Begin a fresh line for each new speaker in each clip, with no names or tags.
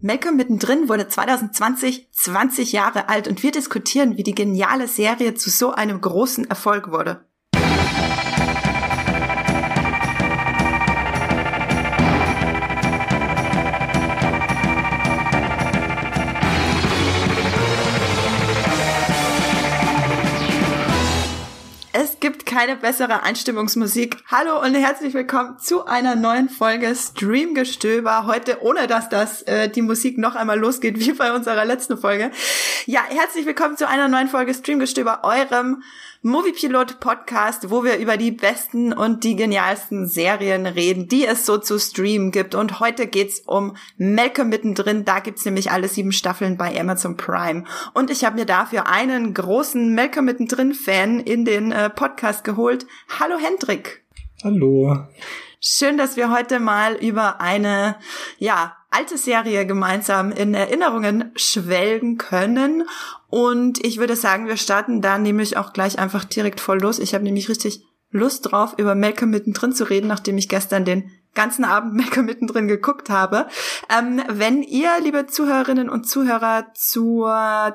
Malcolm mittendrin wurde 2020 20 Jahre alt und wir diskutieren, wie die geniale Serie zu so einem großen Erfolg wurde. Gibt keine bessere Einstimmungsmusik. Hallo und herzlich willkommen zu einer neuen Folge Streamgestöber. Heute ohne dass das äh, die Musik noch einmal losgeht wie bei unserer letzten Folge. Ja, herzlich willkommen zu einer neuen Folge Streamgestöber, eurem Moviepilot Podcast, wo wir über die besten und die genialsten Serien reden, die es so zu streamen gibt. Und heute geht's um Malcolm mittendrin. Da gibt's nämlich alle sieben Staffeln bei Amazon Prime. Und ich habe mir dafür einen großen Malcolm mittendrin Fan in den äh, Podcast geholt. Hallo Hendrik.
Hallo.
Schön, dass wir heute mal über eine, ja, alte Serie gemeinsam in Erinnerungen schwelgen können. Und ich würde sagen, wir starten da nämlich auch gleich einfach direkt voll los. Ich habe nämlich richtig Lust drauf, über Malcolm mittendrin zu reden, nachdem ich gestern den ganzen Abend Mecker mittendrin geguckt habe. Ähm, wenn ihr, liebe Zuhörerinnen und Zuhörer, zu,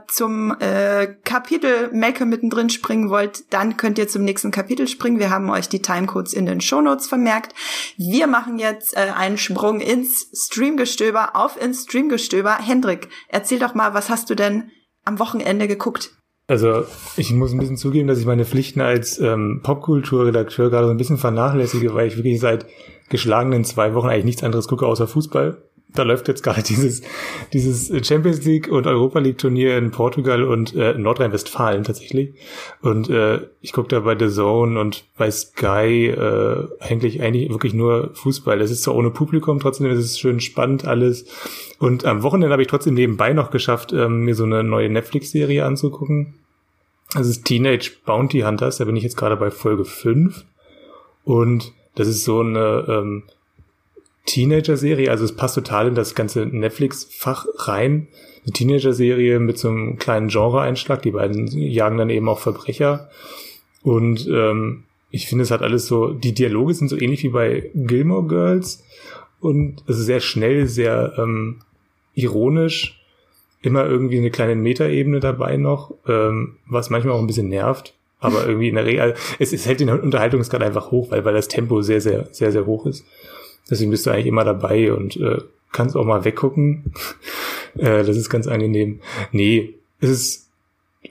zum äh, Kapitel Mecker mittendrin springen wollt, dann könnt ihr zum nächsten Kapitel springen. Wir haben euch die Timecodes in den Shownotes vermerkt. Wir machen jetzt äh, einen Sprung ins Streamgestöber, auf ins Streamgestöber. Hendrik, erzähl doch mal, was hast du denn am Wochenende geguckt?
Also ich muss ein bisschen zugeben, dass ich meine Pflichten als ähm, Popkulturredakteur gerade so ein bisschen vernachlässige, weil ich wirklich seit geschlagenen zwei Wochen eigentlich nichts anderes gucke außer Fußball. Da läuft jetzt gerade dieses, dieses Champions League und Europa League Turnier in Portugal und äh, Nordrhein-Westfalen tatsächlich. Und äh, ich gucke da bei The Zone und bei Sky äh, eigentlich eigentlich wirklich nur Fußball. Es ist zwar ohne Publikum, trotzdem ist es schön spannend alles. Und am Wochenende habe ich trotzdem nebenbei noch geschafft, ähm, mir so eine neue Netflix-Serie anzugucken. Das ist Teenage Bounty Hunters, da bin ich jetzt gerade bei Folge 5. Und das ist so eine ähm, Teenager-Serie, also es passt total in das ganze Netflix-Fach rein. Eine Teenager-Serie mit so einem kleinen Genre-Einschlag. Die beiden jagen dann eben auch Verbrecher. Und ähm, ich finde, es hat alles so, die Dialoge sind so ähnlich wie bei Gilmore Girls. Und es ist sehr schnell, sehr ähm, ironisch. Immer irgendwie eine kleine Metaebene dabei noch, ähm, was manchmal auch ein bisschen nervt. Aber irgendwie in der Regel, es, es hält den Unterhaltungsgrad einfach hoch, weil, weil das Tempo sehr, sehr, sehr, sehr hoch ist. Deswegen bist du eigentlich immer dabei und äh, kannst auch mal weggucken. äh, das ist ganz angenehm. Nee, es ist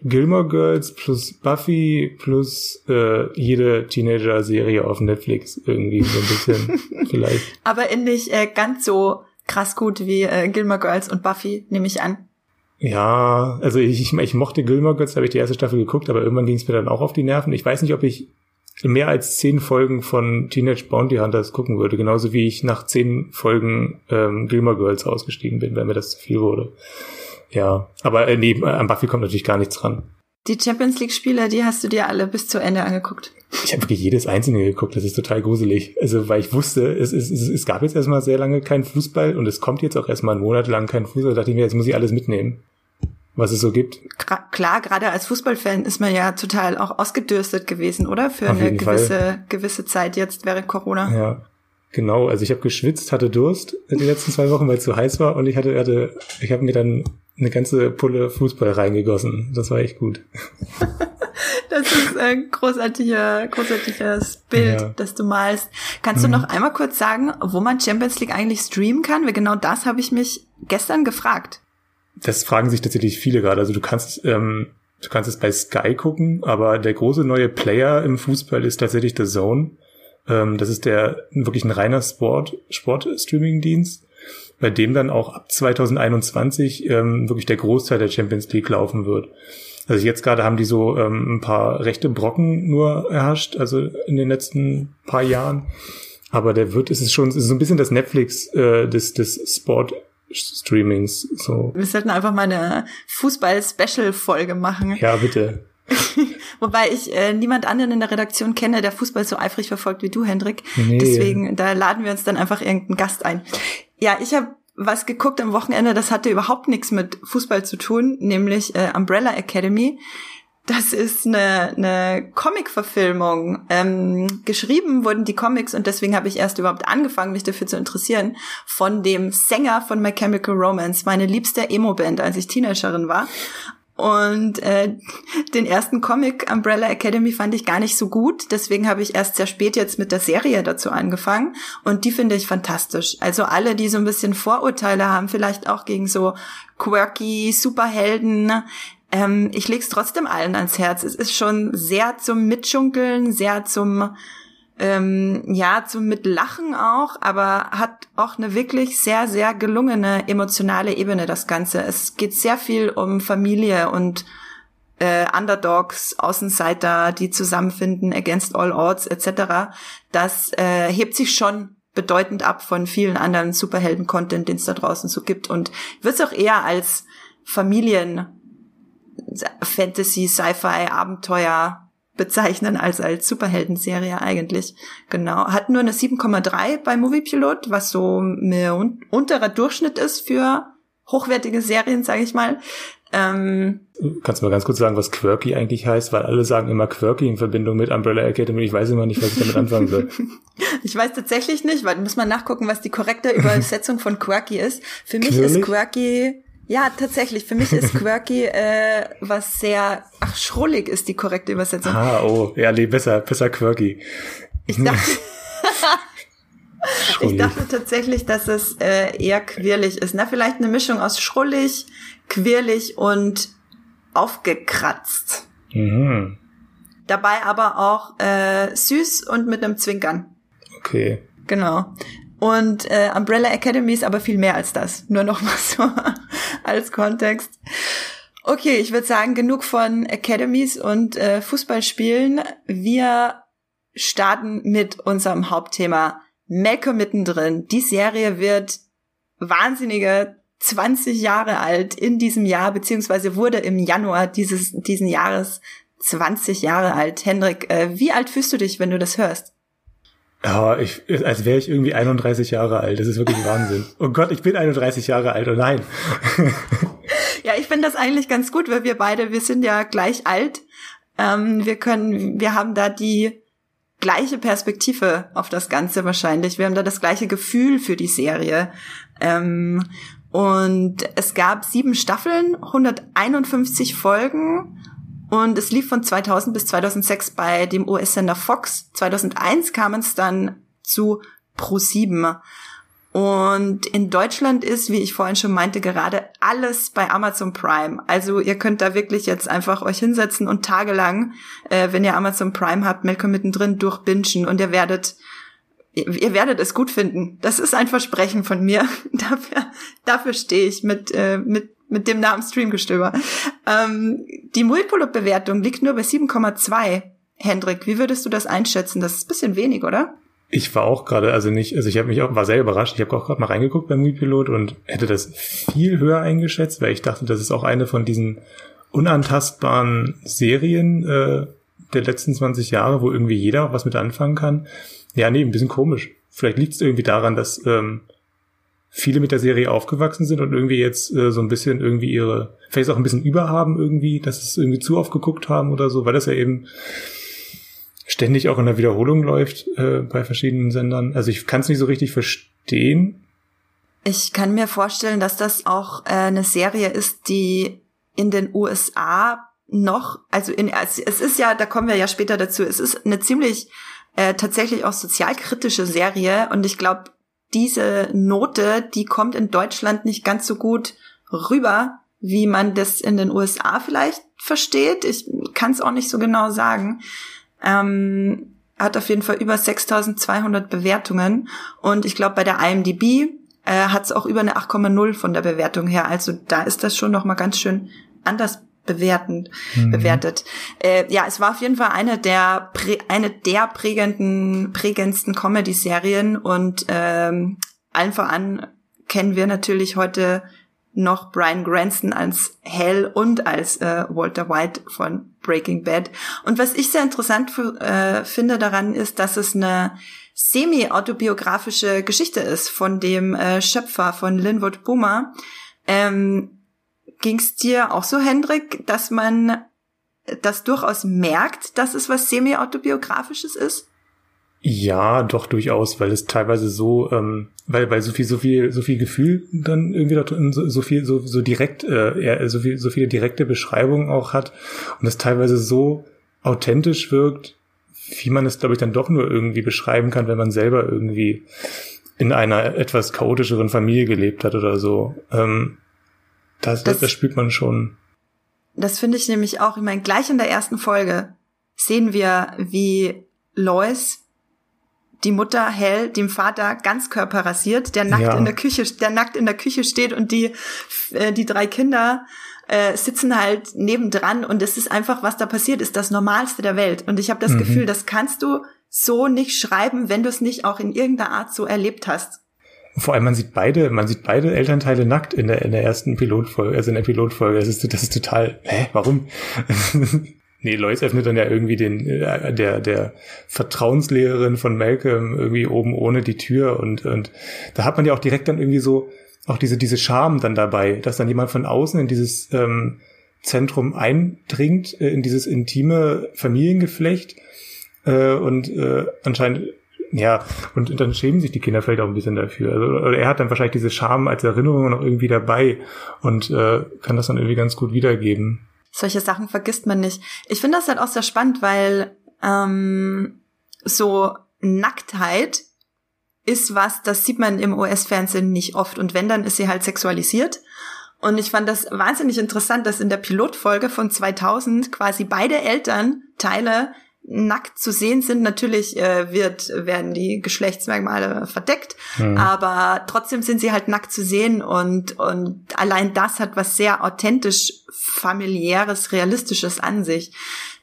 Gilmore Girls plus Buffy plus äh, jede Teenager-Serie auf Netflix irgendwie so ein bisschen vielleicht.
Aber in nicht äh, ganz so krass gut wie äh, Gilmore Girls und Buffy, nehme ich an.
Ja, also ich, ich, ich mochte Gilmore Girls, habe ich die erste Staffel geguckt, aber irgendwann ging es mir dann auch auf die Nerven. Ich weiß nicht, ob ich mehr als zehn Folgen von Teenage Bounty Hunters gucken würde, genauso wie ich nach zehn Folgen ähm, Gilmore Girls ausgestiegen bin, wenn mir das zu viel wurde. Ja, aber äh, nee, an Buffy kommt natürlich gar nichts dran.
Die Champions League Spiele, die hast du dir alle bis zu Ende angeguckt.
Ich habe wirklich jedes einzelne geguckt, das ist total gruselig. Also, weil ich wusste, es, es, es, es gab jetzt erstmal sehr lange keinen Fußball und es kommt jetzt auch erstmal einen Monat lang kein Fußball. Da dachte ich mir, jetzt muss ich alles mitnehmen was es so gibt.
Klar, gerade als Fußballfan ist man ja total auch ausgedürstet gewesen, oder? Für Auf eine gewisse, Fall. gewisse Zeit jetzt während Corona.
Ja, genau. Also ich habe geschwitzt, hatte Durst die letzten zwei Wochen, weil es zu heiß war und ich hatte, hatte ich habe mir dann eine ganze Pulle Fußball reingegossen. Das war echt gut.
das ist ein großartiger, großartiges Bild, ja. das du malst. Kannst mhm. du noch einmal kurz sagen, wo man Champions League eigentlich streamen kann? Weil genau das habe ich mich gestern gefragt
das fragen sich tatsächlich viele gerade. Also du kannst, ähm, du kannst es bei Sky gucken, aber der große neue Player im Fußball ist tatsächlich The Zone. Ähm, das ist der wirklich ein reiner Sport, Sport-Streaming-Dienst, bei dem dann auch ab 2021 ähm, wirklich der Großteil der Champions League laufen wird. Also jetzt gerade haben die so ähm, ein paar rechte Brocken nur erhascht, also in den letzten paar Jahren. Aber der wird, es ist schon, es ist so ein bisschen das Netflix äh, des, des Sport Streamings. So.
Wir sollten einfach mal eine Fußball-Special-Folge machen.
Ja, bitte.
Wobei ich äh, niemand anderen in der Redaktion kenne, der Fußball so eifrig verfolgt wie du, Hendrik. Nee. Deswegen, da laden wir uns dann einfach irgendeinen Gast ein. Ja, ich habe was geguckt am Wochenende, das hatte überhaupt nichts mit Fußball zu tun, nämlich äh, Umbrella Academy. Das ist eine, eine Comic-Verfilmung. Ähm, geschrieben wurden die Comics und deswegen habe ich erst überhaupt angefangen, mich dafür zu interessieren, von dem Sänger von My Chemical Romance, meine liebste Emo-Band, als ich Teenagerin war. Und äh, den ersten Comic Umbrella Academy fand ich gar nicht so gut. Deswegen habe ich erst sehr spät jetzt mit der Serie dazu angefangen. Und die finde ich fantastisch. Also alle, die so ein bisschen Vorurteile haben, vielleicht auch gegen so quirky Superhelden. Ähm, ich leg's trotzdem allen ans Herz. Es ist schon sehr zum Mitschunkeln, sehr zum ähm, ja, zum Mitlachen auch, aber hat auch eine wirklich sehr, sehr gelungene emotionale Ebene, das Ganze. Es geht sehr viel um Familie und äh, Underdogs, Außenseiter, die zusammenfinden, against all odds etc. Das äh, hebt sich schon bedeutend ab von vielen anderen Superhelden-Content, den es da draußen so gibt und wird auch eher als Familien Fantasy, Sci-Fi, Abenteuer bezeichnen als als Superhelden-Serie eigentlich. Genau. Hat nur eine 7,3 bei Moviepilot, was so ein unterer Durchschnitt ist für hochwertige Serien, sage ich mal. Ähm,
Kannst du mal ganz kurz sagen, was Quirky eigentlich heißt? Weil alle sagen immer Quirky in Verbindung mit Umbrella Academy. Ich weiß immer nicht, was ich damit anfangen soll.
ich weiß tatsächlich nicht, weil muss man nachgucken, was die korrekte Übersetzung von Quirky ist. Für mich Quirlig? ist Quirky ja, tatsächlich. Für mich ist quirky äh, was sehr, ach, schrullig ist die korrekte Übersetzung.
Ah, oh, ja, nee, besser, besser quirky.
Ich dachte, ich dachte tatsächlich, dass es äh, eher quirlig ist. Na, vielleicht eine Mischung aus schrullig, quirlig und aufgekratzt. Mhm. Dabei aber auch äh, süß und mit einem Zwinkern.
Okay.
Genau. Und äh, Umbrella Academy ist aber viel mehr als das. Nur noch mal so als Kontext. Okay, ich würde sagen, genug von Academies und äh, Fußballspielen. Wir starten mit unserem Hauptthema Malcolm mittendrin. Die Serie wird wahnsinnige 20 Jahre alt in diesem Jahr, beziehungsweise wurde im Januar dieses, diesen Jahres 20 Jahre alt. Hendrik, äh, wie alt fühlst du dich, wenn du das hörst?
Ja, ich, als wäre ich irgendwie 31 Jahre alt. Das ist wirklich Wahnsinn. Oh Gott, ich bin 31 Jahre alt. Oh nein.
ja, ich finde das eigentlich ganz gut, weil wir beide, wir sind ja gleich alt. Ähm, wir können, wir haben da die gleiche Perspektive auf das Ganze wahrscheinlich. Wir haben da das gleiche Gefühl für die Serie. Ähm, und es gab sieben Staffeln, 151 Folgen und es lief von 2000 bis 2006 bei dem US-Sender Fox. 2001 kam es dann zu Pro7. Und in Deutschland ist, wie ich vorhin schon meinte, gerade alles bei Amazon Prime. Also ihr könnt da wirklich jetzt einfach euch hinsetzen und tagelang, äh, wenn ihr Amazon Prime habt, Malcolm mittendrin durchbingen und ihr werdet ihr werdet es gut finden. Das ist ein Versprechen von mir. dafür, dafür stehe ich mit, äh, mit mit dem Namen Streamgestöber. Ähm, die Multipolop-Bewertung liegt nur bei 7,2. Hendrik, wie würdest du das einschätzen? Das ist ein bisschen wenig, oder?
Ich war auch gerade, also nicht, also ich habe mich auch, war sehr überrascht. Ich habe auch gerade mal reingeguckt beim Moviepilot und hätte das viel höher eingeschätzt, weil ich dachte, das ist auch eine von diesen unantastbaren Serien äh, der letzten 20 Jahre, wo irgendwie jeder was mit anfangen kann. Ja, nee, ein bisschen komisch. Vielleicht liegt es irgendwie daran, dass ähm, viele mit der Serie aufgewachsen sind und irgendwie jetzt äh, so ein bisschen irgendwie ihre, vielleicht auch ein bisschen überhaben irgendwie, dass es irgendwie zu oft geguckt haben oder so, weil das ja eben ständig auch in der Wiederholung läuft äh, bei verschiedenen Sendern. Also ich kann es nicht so richtig verstehen.
Ich kann mir vorstellen, dass das auch äh, eine Serie ist, die in den USA noch, also in, es ist ja, da kommen wir ja später dazu, es ist eine ziemlich äh, tatsächlich auch sozialkritische Serie und ich glaube, diese Note, die kommt in Deutschland nicht ganz so gut rüber, wie man das in den USA vielleicht versteht. Ich kann es auch nicht so genau sagen. Ähm, hat auf jeden Fall über 6200 Bewertungen und ich glaube bei der IMDb äh, hat es auch über eine 8,0 von der Bewertung her. Also da ist das schon noch mal ganz schön anders bewertend, mhm. bewertet. Äh, ja, es war auf jeden Fall eine der eine der prägenden prägendsten Comedy-Serien und ähm, allen voran kennen wir natürlich heute noch Brian Cranston als Hell und als äh, Walter White von Breaking Bad. Und was ich sehr interessant äh, finde daran ist, dass es eine semi-autobiografische Geschichte ist von dem äh, Schöpfer von Linwood Boomer. Ähm, Ging es dir auch so, Hendrik, dass man das durchaus merkt, dass es was semi-autobiografisches ist?
Ja, doch durchaus, weil es teilweise so, ähm, weil weil so viel so viel so viel Gefühl dann irgendwie da drin, so, so viel so so direkt, äh, so viel so viele direkte Beschreibungen auch hat und es teilweise so authentisch wirkt, wie man es glaube ich dann doch nur irgendwie beschreiben kann, wenn man selber irgendwie in einer etwas chaotischeren Familie gelebt hat oder so. Ähm, das, das, das spürt man schon.
Das finde ich nämlich auch. Ich meine, gleich in der ersten Folge sehen wir, wie Lois die Mutter Hell dem Vater Ganzkörper rasiert, der nackt ja. in der Küche, der nackt in der Küche steht und die äh, die drei Kinder äh, sitzen halt nebendran und es ist einfach, was da passiert, ist das Normalste der Welt. Und ich habe das mhm. Gefühl, das kannst du so nicht schreiben, wenn du es nicht auch in irgendeiner Art so erlebt hast.
Vor allem man sieht beide, man sieht beide Elternteile nackt in der in der ersten Pilotfolge, also in der Pilotfolge. Das ist das ist total, hä, warum? Nee, Lois öffnet dann ja irgendwie den, äh, der, der Vertrauenslehrerin von Malcolm irgendwie oben ohne die Tür und, und da hat man ja auch direkt dann irgendwie so auch diese, diese Charme dann dabei, dass dann jemand von außen in dieses ähm, Zentrum eindringt, äh, in dieses intime Familiengeflecht äh, und äh, anscheinend ja, und, dann schämen sich die Kinder vielleicht auch ein bisschen dafür. Also, er hat dann wahrscheinlich diese Charme als Erinnerung noch irgendwie dabei und äh, kann das dann irgendwie ganz gut wiedergeben
solche Sachen vergisst man nicht. Ich finde das halt auch sehr spannend, weil ähm, so Nacktheit ist was, das sieht man im US-Fernsehen nicht oft. Und wenn, dann ist sie halt sexualisiert. Und ich fand das wahnsinnig interessant, dass in der Pilotfolge von 2000 quasi beide Elternteile nackt zu sehen sind. Natürlich äh, wird, werden die Geschlechtsmerkmale verdeckt, mhm. aber trotzdem sind sie halt nackt zu sehen und, und allein das hat was sehr authentisch familiäres, realistisches an sich.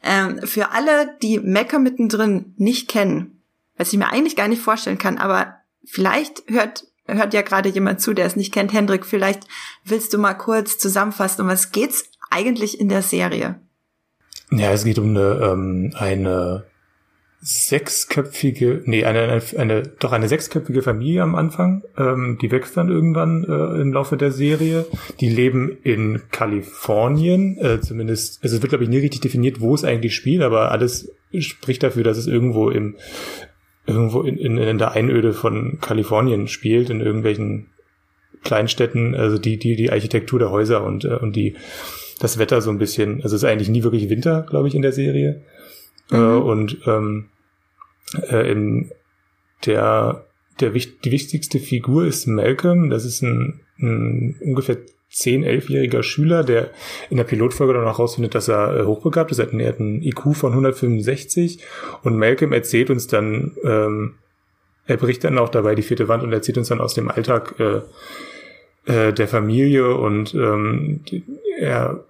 Ähm, für alle, die Mecker mittendrin nicht kennen, was ich mir eigentlich gar nicht vorstellen kann, aber vielleicht hört hört ja gerade jemand zu, der es nicht kennt. Hendrik, vielleicht willst du mal kurz zusammenfassen, um was geht's eigentlich in der Serie?
Ja, es geht um eine, ähm, eine sechsköpfige, nee, eine, eine, eine, doch eine sechsköpfige Familie am Anfang. Ähm, die wächst dann irgendwann äh, im Laufe der Serie. Die leben in Kalifornien, äh, zumindest, also es wird glaube ich nie richtig definiert, wo es eigentlich spielt, aber alles spricht dafür, dass es irgendwo im irgendwo in, in, in der Einöde von Kalifornien spielt, in irgendwelchen Kleinstädten, also die die die Architektur der Häuser und äh, und die das Wetter so ein bisschen, also es ist eigentlich nie wirklich Winter, glaube ich, in der Serie. Äh, mhm. Äh, und ähm, äh, in der, der die wichtigste Figur ist Malcolm. Das ist ein, ein ungefähr 10, 11-jähriger Schüler, der in der Pilotfolge dann auch rausfindet, dass er äh, hochbegabt ist. Er hat einen IQ von 165 und Malcolm erzählt uns dann, ähm, er bricht dann auch dabei die vierte Wand und erzählt uns dann aus dem Alltag äh, äh, der Familie und ähm, er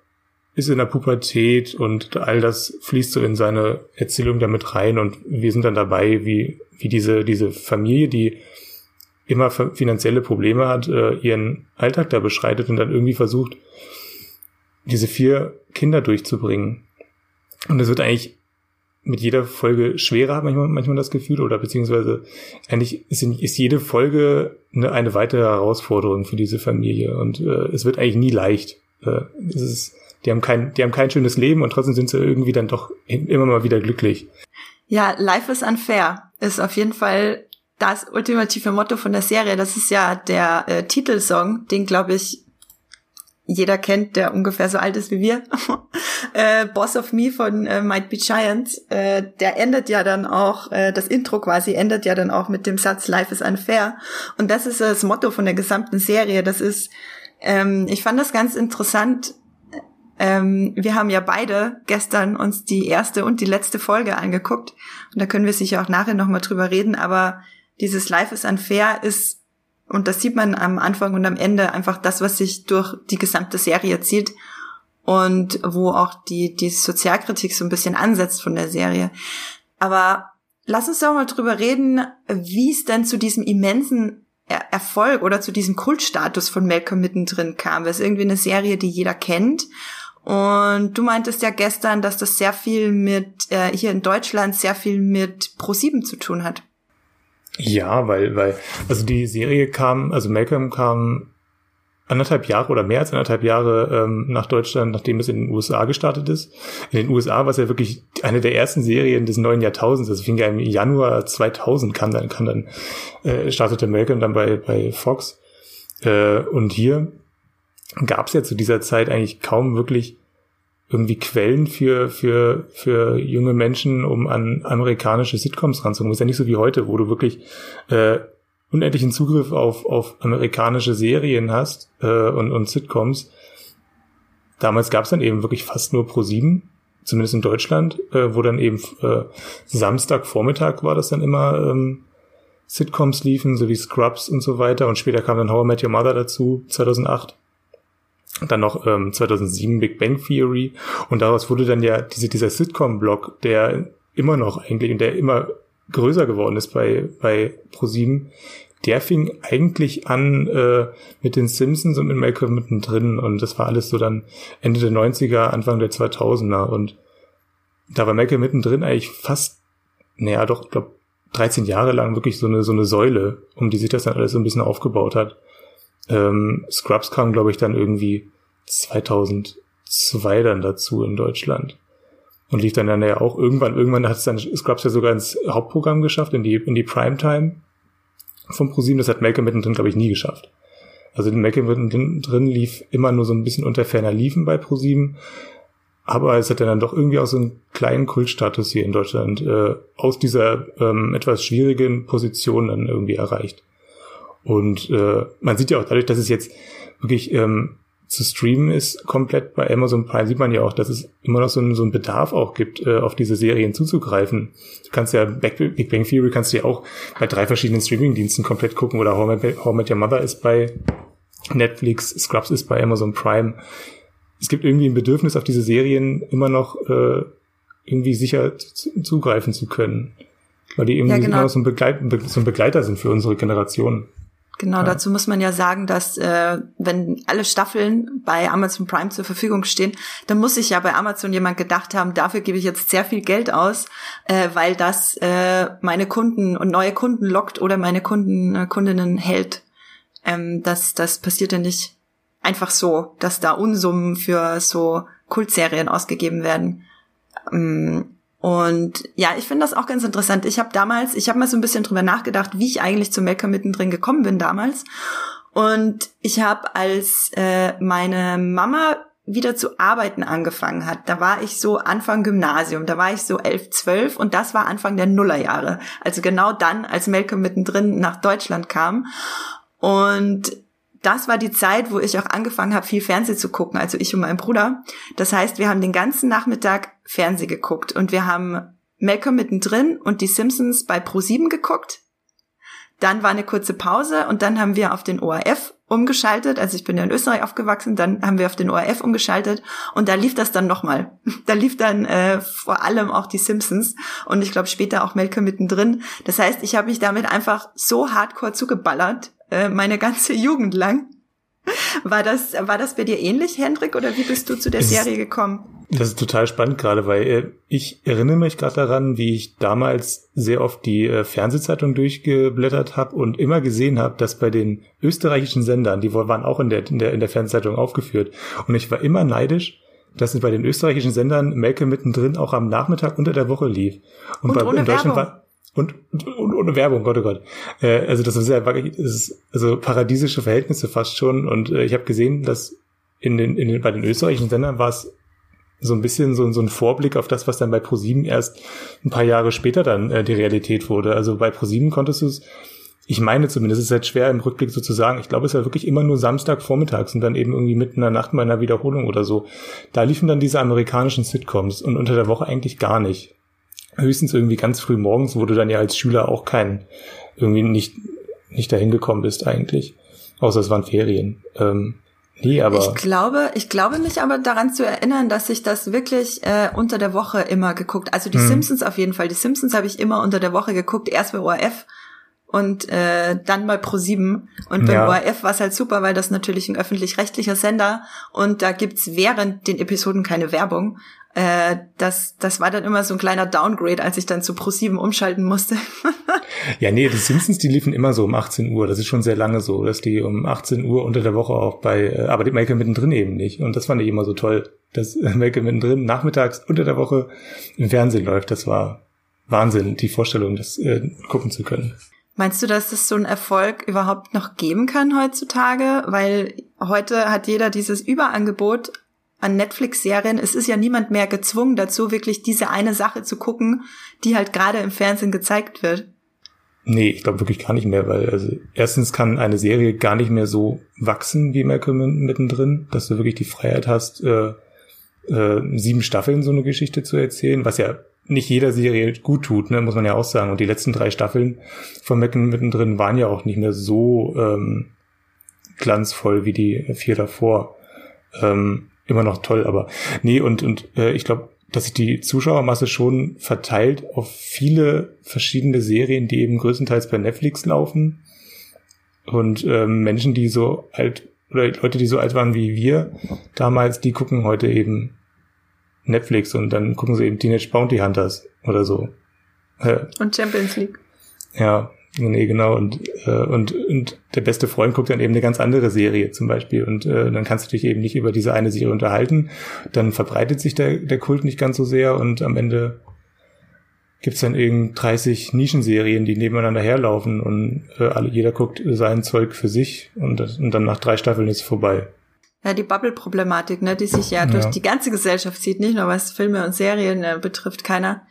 ist in der Pubertät und all das fließt so in seine Erzählung damit rein und wir sind dann dabei, wie, wie diese, diese Familie, die immer finanzielle Probleme hat, äh, ihren Alltag da beschreitet und dann irgendwie versucht, diese vier Kinder durchzubringen. Und es wird eigentlich mit jeder Folge schwerer, hat manchmal, manchmal das Gefühl, oder beziehungsweise eigentlich ist, ist jede Folge eine, eine weitere Herausforderung für diese Familie und äh, es wird eigentlich nie leicht. Äh, es ist die haben kein, die haben kein schönes Leben und trotzdem sind sie irgendwie dann doch immer mal wieder glücklich.
Ja, Life is unfair ist auf jeden Fall das ultimative Motto von der Serie. Das ist ja der äh, Titelsong, den glaube ich jeder kennt, der ungefähr so alt ist wie wir. äh, Boss of Me von äh, Might Be Giant, äh, der endet ja dann auch, äh, das Intro quasi endet ja dann auch mit dem Satz Life is unfair. Und das ist das Motto von der gesamten Serie. Das ist, ähm, ich fand das ganz interessant, ähm, wir haben ja beide gestern uns die erste und die letzte Folge angeguckt und da können wir sicher auch nachher nochmal drüber reden, aber dieses Life is unfair ist, und das sieht man am Anfang und am Ende einfach das, was sich durch die gesamte Serie zieht und wo auch die, die Sozialkritik so ein bisschen ansetzt von der Serie. Aber lass uns doch mal drüber reden, wie es denn zu diesem immensen Erfolg oder zu diesem Kultstatus von Malcolm mittendrin kam. Das ist irgendwie eine Serie, die jeder kennt und du meintest ja gestern, dass das sehr viel mit, äh, hier in Deutschland sehr viel mit Pro7 zu tun hat.
Ja, weil, weil, also die Serie kam, also Malcolm kam anderthalb Jahre oder mehr als anderthalb Jahre ähm, nach Deutschland, nachdem es in den USA gestartet ist. In den USA war es ja wirklich eine der ersten Serien des neuen Jahrtausends. Das fing ja im Januar 2000 kam dann, kam dann äh, startete Malcolm dann bei bei Fox. Äh, und hier gab es ja zu dieser Zeit eigentlich kaum wirklich irgendwie Quellen für, für, für junge Menschen, um an amerikanische Sitcoms ranzukommen. Ist ja nicht so wie heute, wo du wirklich äh, unendlichen Zugriff auf, auf amerikanische Serien hast äh, und, und Sitcoms. Damals gab es dann eben wirklich fast nur Pro 7, zumindest in Deutschland, äh, wo dann eben äh, Samstagvormittag war das dann immer ähm, Sitcoms liefen, so wie Scrubs und so weiter. Und später kam dann How I Met Your Mother dazu, 2008. Dann noch ähm, 2007 Big Bang Theory. Und daraus wurde dann ja diese, dieser Sitcom-Block, der immer noch eigentlich und der immer größer geworden ist bei, bei ProSieben, der fing eigentlich an äh, mit den Simpsons und mit Malcolm mittendrin und das war alles so dann Ende der 90er, Anfang der 2000er und da war Malcolm mittendrin eigentlich fast, naja doch, glaube 13 Jahre lang wirklich so eine, so eine Säule, um die sich das dann alles so ein bisschen aufgebaut hat. Ähm, Scrubs kam, glaube ich, dann irgendwie 2002 dann dazu in Deutschland und lief dann dann ja auch irgendwann, irgendwann hat es dann Scrubs ja sogar ins Hauptprogramm geschafft, in die, in die Primetime vom ProSieben. Das hat Malcolm mittendrin, glaube ich, nie geschafft. Also Malcolm mittendrin lief immer nur so ein bisschen unter ferner Liefen bei ProSieben. Aber es hat dann doch irgendwie auch so einen kleinen Kultstatus hier in Deutschland äh, aus dieser ähm, etwas schwierigen Position dann irgendwie erreicht. Und äh, man sieht ja auch dadurch, dass es jetzt wirklich ähm, zu streamen ist komplett bei Amazon Prime, sieht man ja auch, dass es immer noch so einen, so einen Bedarf auch gibt, äh, auf diese Serien zuzugreifen. Du kannst ja Big Bang Theory kannst du ja auch bei drei verschiedenen Streaming-Diensten komplett gucken oder How I, How Met Your Mother ist bei Netflix, Scrubs ist bei Amazon Prime. Es gibt irgendwie ein Bedürfnis, auf diese Serien immer noch äh, irgendwie sicher zugreifen zu können. Weil die irgendwie ja, genau. immer noch so ein, Begleit, so ein Begleiter sind für unsere Generation.
Genau, ja. dazu muss man ja sagen, dass äh, wenn alle Staffeln bei Amazon Prime zur Verfügung stehen, dann muss sich ja bei Amazon jemand gedacht haben, dafür gebe ich jetzt sehr viel Geld aus, äh, weil das äh, meine Kunden und neue Kunden lockt oder meine Kunden, äh, Kundinnen hält. Ähm, das, das passiert ja nicht einfach so, dass da Unsummen für so Kultserien ausgegeben werden. Ähm, und ja, ich finde das auch ganz interessant. Ich habe damals, ich habe mal so ein bisschen drüber nachgedacht, wie ich eigentlich zum Melker mittendrin gekommen bin damals. Und ich habe, als äh, meine Mama wieder zu arbeiten angefangen hat, da war ich so Anfang Gymnasium, da war ich so elf, zwölf und das war Anfang der Nullerjahre. Also genau dann, als Melke mittendrin nach Deutschland kam. Und das war die Zeit, wo ich auch angefangen habe, viel Fernsehen zu gucken, also ich und mein Bruder. Das heißt, wir haben den ganzen Nachmittag Fernsehen geguckt und wir haben Malcolm mittendrin und die Simpsons bei Pro7 geguckt. Dann war eine kurze Pause und dann haben wir auf den ORF umgeschaltet. Also ich bin ja in Österreich aufgewachsen, dann haben wir auf den ORF umgeschaltet und da lief das dann nochmal. Da lief dann äh, vor allem auch die Simpsons und ich glaube später auch Malcolm mittendrin. Das heißt, ich habe mich damit einfach so hardcore zugeballert, äh, meine ganze Jugend lang. War das, war das bei dir ähnlich, Hendrik, oder wie bist du zu der es Serie gekommen?
Das ist total spannend gerade, weil äh, ich erinnere mich gerade daran, wie ich damals sehr oft die äh, Fernsehzeitung durchgeblättert habe und immer gesehen habe, dass bei den österreichischen Sendern, die waren auch in der, in der, in der Fernsehzeitung aufgeführt, und ich war immer neidisch, dass es bei den österreichischen Sendern Melke mittendrin auch am Nachmittag unter der Woche lief.
Und, und bei, in Deutschland Werbung. war
und, und, und ohne Werbung, Gott oh Gott. Äh, also das ist ja wirklich, das ist also paradiesische Verhältnisse fast schon. Und äh, ich habe gesehen, dass in den, in den, bei den österreichischen Sendern war es so ein bisschen so, so ein Vorblick auf das, was dann bei ProSieben erst ein paar Jahre später dann äh, die Realität wurde. Also bei ProSieben konntest du es, ich meine zumindest, es ist halt schwer im Rückblick so zu sagen. Ich glaube, es war wirklich immer nur Samstag vormittags und dann eben irgendwie mitten in der Nacht bei einer Wiederholung oder so. Da liefen dann diese amerikanischen Sitcoms und unter der Woche eigentlich gar nicht höchstens irgendwie ganz früh morgens, wo du dann ja als Schüler auch kein, irgendwie nicht, nicht dahin gekommen bist eigentlich. Außer es waren Ferien. Ähm, nee, aber.
Ich glaube, ich glaube mich aber daran zu erinnern, dass ich das wirklich äh, unter der Woche immer geguckt. Also die hm. Simpsons auf jeden Fall. Die Simpsons habe ich immer unter der Woche geguckt, erst bei ORF und äh, dann bei Pro7 und beim ja. ORF war es halt super, weil das natürlich ein öffentlich-rechtlicher Sender und da gibt's während den Episoden keine Werbung äh, das, das war dann immer so ein kleiner Downgrade, als ich dann zu Pro7 umschalten musste.
Ja, nee, die Simpsons, die liefen immer so um 18 Uhr. Das ist schon sehr lange so, dass die um 18 Uhr unter der Woche auch bei, äh, aber die Malcolm mittendrin eben nicht. Und das fand ich immer so toll, dass Malcolm mittendrin nachmittags unter der Woche im Fernsehen läuft. Das war Wahnsinn, die Vorstellung, das äh, gucken zu können.
Meinst du, dass es so einen Erfolg überhaupt noch geben kann heutzutage? Weil heute hat jeder dieses Überangebot an Netflix-Serien. Es ist ja niemand mehr gezwungen dazu, wirklich diese eine Sache zu gucken, die halt gerade im Fernsehen gezeigt wird.
Nee, ich glaube wirklich gar nicht mehr, weil also erstens kann eine Serie gar nicht mehr so wachsen wie Malcolm mittendrin, dass du wirklich die Freiheit hast, äh, äh, sieben Staffeln so eine Geschichte zu erzählen, was ja nicht jeder Serie gut tut, ne, muss man ja auch sagen. Und die letzten drei Staffeln von Mecken mittendrin waren ja auch nicht mehr so ähm, glanzvoll wie die vier davor. Ähm, immer noch toll, aber nee, und, und äh, ich glaube, dass sich die Zuschauermasse schon verteilt auf viele verschiedene Serien, die eben größtenteils bei Netflix laufen. Und ähm, Menschen, die so alt, oder Leute, die so alt waren wie wir damals, die gucken heute eben Netflix und dann gucken sie eben Teenage Bounty Hunters oder so.
Äh, und Champions League.
Ja, nee, genau. Und, äh, und, und der beste Freund guckt dann eben eine ganz andere Serie zum Beispiel. Und äh, dann kannst du dich eben nicht über diese eine Serie unterhalten. Dann verbreitet sich der, der Kult nicht ganz so sehr und am Ende gibt's dann irgend 30 Nischenserien, die nebeneinander herlaufen und äh, alle, jeder guckt sein Zeug für sich und, das, und dann nach drei Staffeln ist es vorbei.
Ja, die Bubble-Problematik, ne, die sich ja, ja, durch die ganze Gesellschaft zieht, nicht nur was Filme und Serien äh, betrifft. Keiner,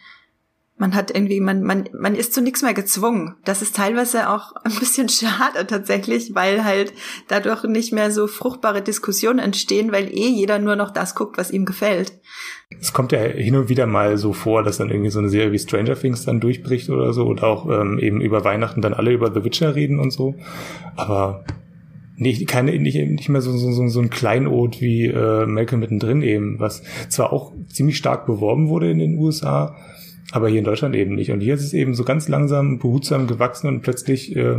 man hat irgendwie, man, man, man ist zu nichts mehr gezwungen. Das ist teilweise auch ein bisschen schade tatsächlich, weil halt dadurch nicht mehr so fruchtbare Diskussionen entstehen, weil eh jeder nur noch das guckt, was ihm gefällt.
Es kommt ja hin und wieder mal so vor, dass dann irgendwie so eine Serie wie Stranger Things dann durchbricht oder so und auch ähm, eben über Weihnachten dann alle über The Witcher reden und so. Aber nicht, keine, nicht, nicht mehr so, so, so ein Kleinod wie äh, Malcolm mittendrin eben, was zwar auch ziemlich stark beworben wurde in den USA, aber hier in Deutschland eben nicht. Und hier ist es eben so ganz langsam, behutsam gewachsen und plötzlich äh,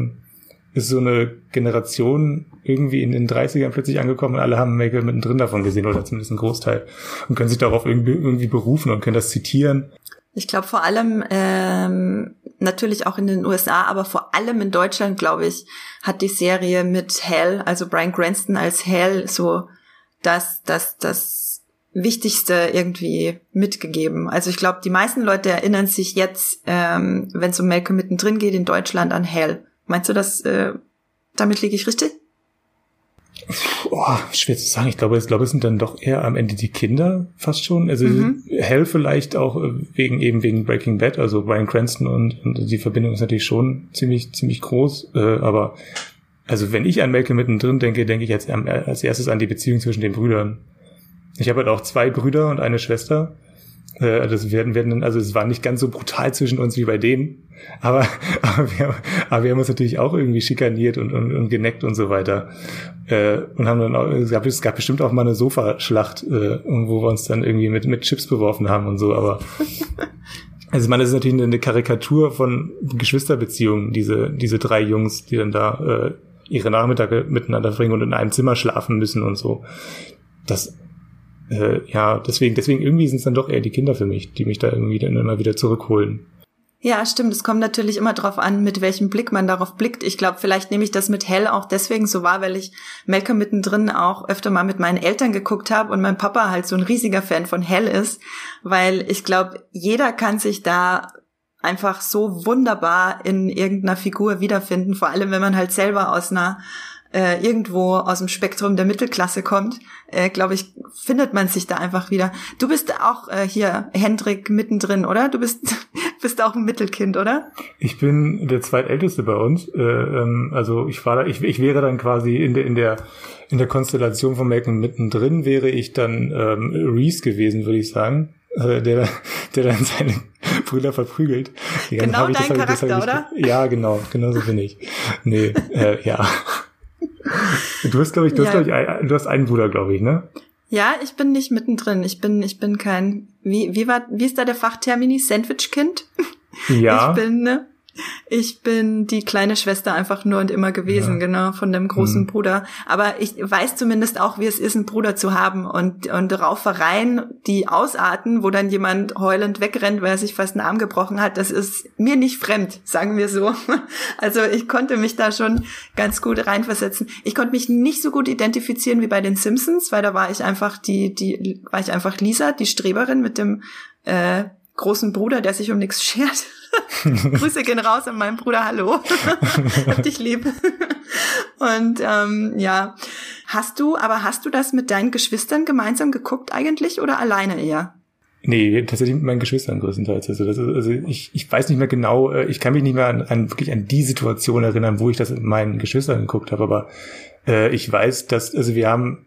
ist so eine Generation irgendwie in den 30ern plötzlich angekommen und alle haben Malcolm mittendrin davon gesehen oder zumindest ein Großteil und können sich darauf irgendwie, irgendwie berufen und können das zitieren.
Ich glaube vor allem ähm, natürlich auch in den USA, aber vor allem in Deutschland, glaube ich, hat die Serie mit Hell, also Brian Cranston als Hell, so das, das, das Wichtigste irgendwie mitgegeben. Also ich glaube, die meisten Leute erinnern sich jetzt, ähm, wenn es um Malcolm mittendrin geht, in Deutschland an Hell. Meinst du, dass äh, damit liege ich richtig?
Oh, schwer zu sagen. Ich glaube, ich glaube, es sind dann doch eher am Ende die Kinder fast schon. Also mhm. Hell vielleicht auch äh, wegen eben wegen Breaking Bad, also Brian Cranston und, und die Verbindung ist natürlich schon ziemlich ziemlich groß. Äh, aber also wenn ich an Malcolm mittendrin denke, denke ich jetzt als erstes an die Beziehung zwischen den Brüdern. Ich habe halt auch zwei Brüder und eine Schwester. Äh, das werden werden also es war nicht ganz so brutal zwischen uns wie bei denen. Aber, aber, wir, aber wir haben uns natürlich auch irgendwie schikaniert und, und, und geneckt und so weiter. Äh, und haben dann auch, es gab, es gab bestimmt auch mal eine Sofaschlacht, äh, wo wir uns dann irgendwie mit, mit Chips beworfen haben und so, aber also ich meine, das ist natürlich eine Karikatur von Geschwisterbeziehungen, diese, diese drei Jungs, die dann da äh, ihre Nachmittage miteinander verbringen und in einem Zimmer schlafen müssen und so. Das, äh, ja, deswegen, deswegen irgendwie sind es dann doch eher die Kinder für mich, die mich da irgendwie dann immer wieder zurückholen.
Ja, stimmt. Es kommt natürlich immer darauf an, mit welchem Blick man darauf blickt. Ich glaube, vielleicht nehme ich das mit Hell auch deswegen so wahr, weil ich Malcolm mittendrin auch öfter mal mit meinen Eltern geguckt habe und mein Papa halt so ein riesiger Fan von Hell ist, weil ich glaube, jeder kann sich da einfach so wunderbar in irgendeiner Figur wiederfinden, vor allem wenn man halt selber aus einer äh, irgendwo aus dem Spektrum der Mittelklasse kommt, äh, glaube ich, findet man sich da einfach wieder. Du bist auch äh, hier, Hendrik, mittendrin, oder? Du bist, bist auch ein Mittelkind, oder?
Ich bin der zweitälteste bei uns. Äh, ähm, also ich war da, ich, ich wäre dann quasi in der, in der, in der Konstellation von Malcolm mittendrin wäre ich dann ähm, Reese gewesen, würde ich sagen. Äh, der, der dann seine Brüder verprügelt.
Genau dein das, Charakter, das, oder?
Ja, genau, genau so bin ich. Nee, äh, ja. Du hast, glaube ich, du, ja. hast, glaub ich, du hast einen Bruder, glaube ich, ne?
Ja, ich bin nicht mittendrin. Ich bin, ich bin kein, wie, wie war, wie ist da der Fachtermini? Sandwichkind?
Ja.
Ich bin, ne? Ich bin die kleine Schwester einfach nur und immer gewesen, ja. genau, von dem großen mhm. Bruder. Aber ich weiß zumindest auch, wie es ist, einen Bruder zu haben und, und Raufereien, die ausarten, wo dann jemand heulend wegrennt, weil er sich fast einen Arm gebrochen hat, das ist mir nicht fremd, sagen wir so. Also ich konnte mich da schon ganz gut reinversetzen. Ich konnte mich nicht so gut identifizieren wie bei den Simpsons, weil da war ich einfach die, die, war ich einfach Lisa, die Streberin mit dem, äh, großen Bruder, der sich um nichts schert. Grüße gehen raus an meinen Bruder, hallo. Hab dich lieb. Und ähm, ja, hast du, aber hast du das mit deinen Geschwistern gemeinsam geguckt eigentlich oder alleine eher?
Nee, tatsächlich mit meinen Geschwistern größtenteils. Also, das ist, also ich, ich weiß nicht mehr genau, äh, ich kann mich nicht mehr an, an wirklich an die Situation erinnern, wo ich das mit meinen Geschwistern geguckt habe, aber äh, ich weiß, dass, also wir haben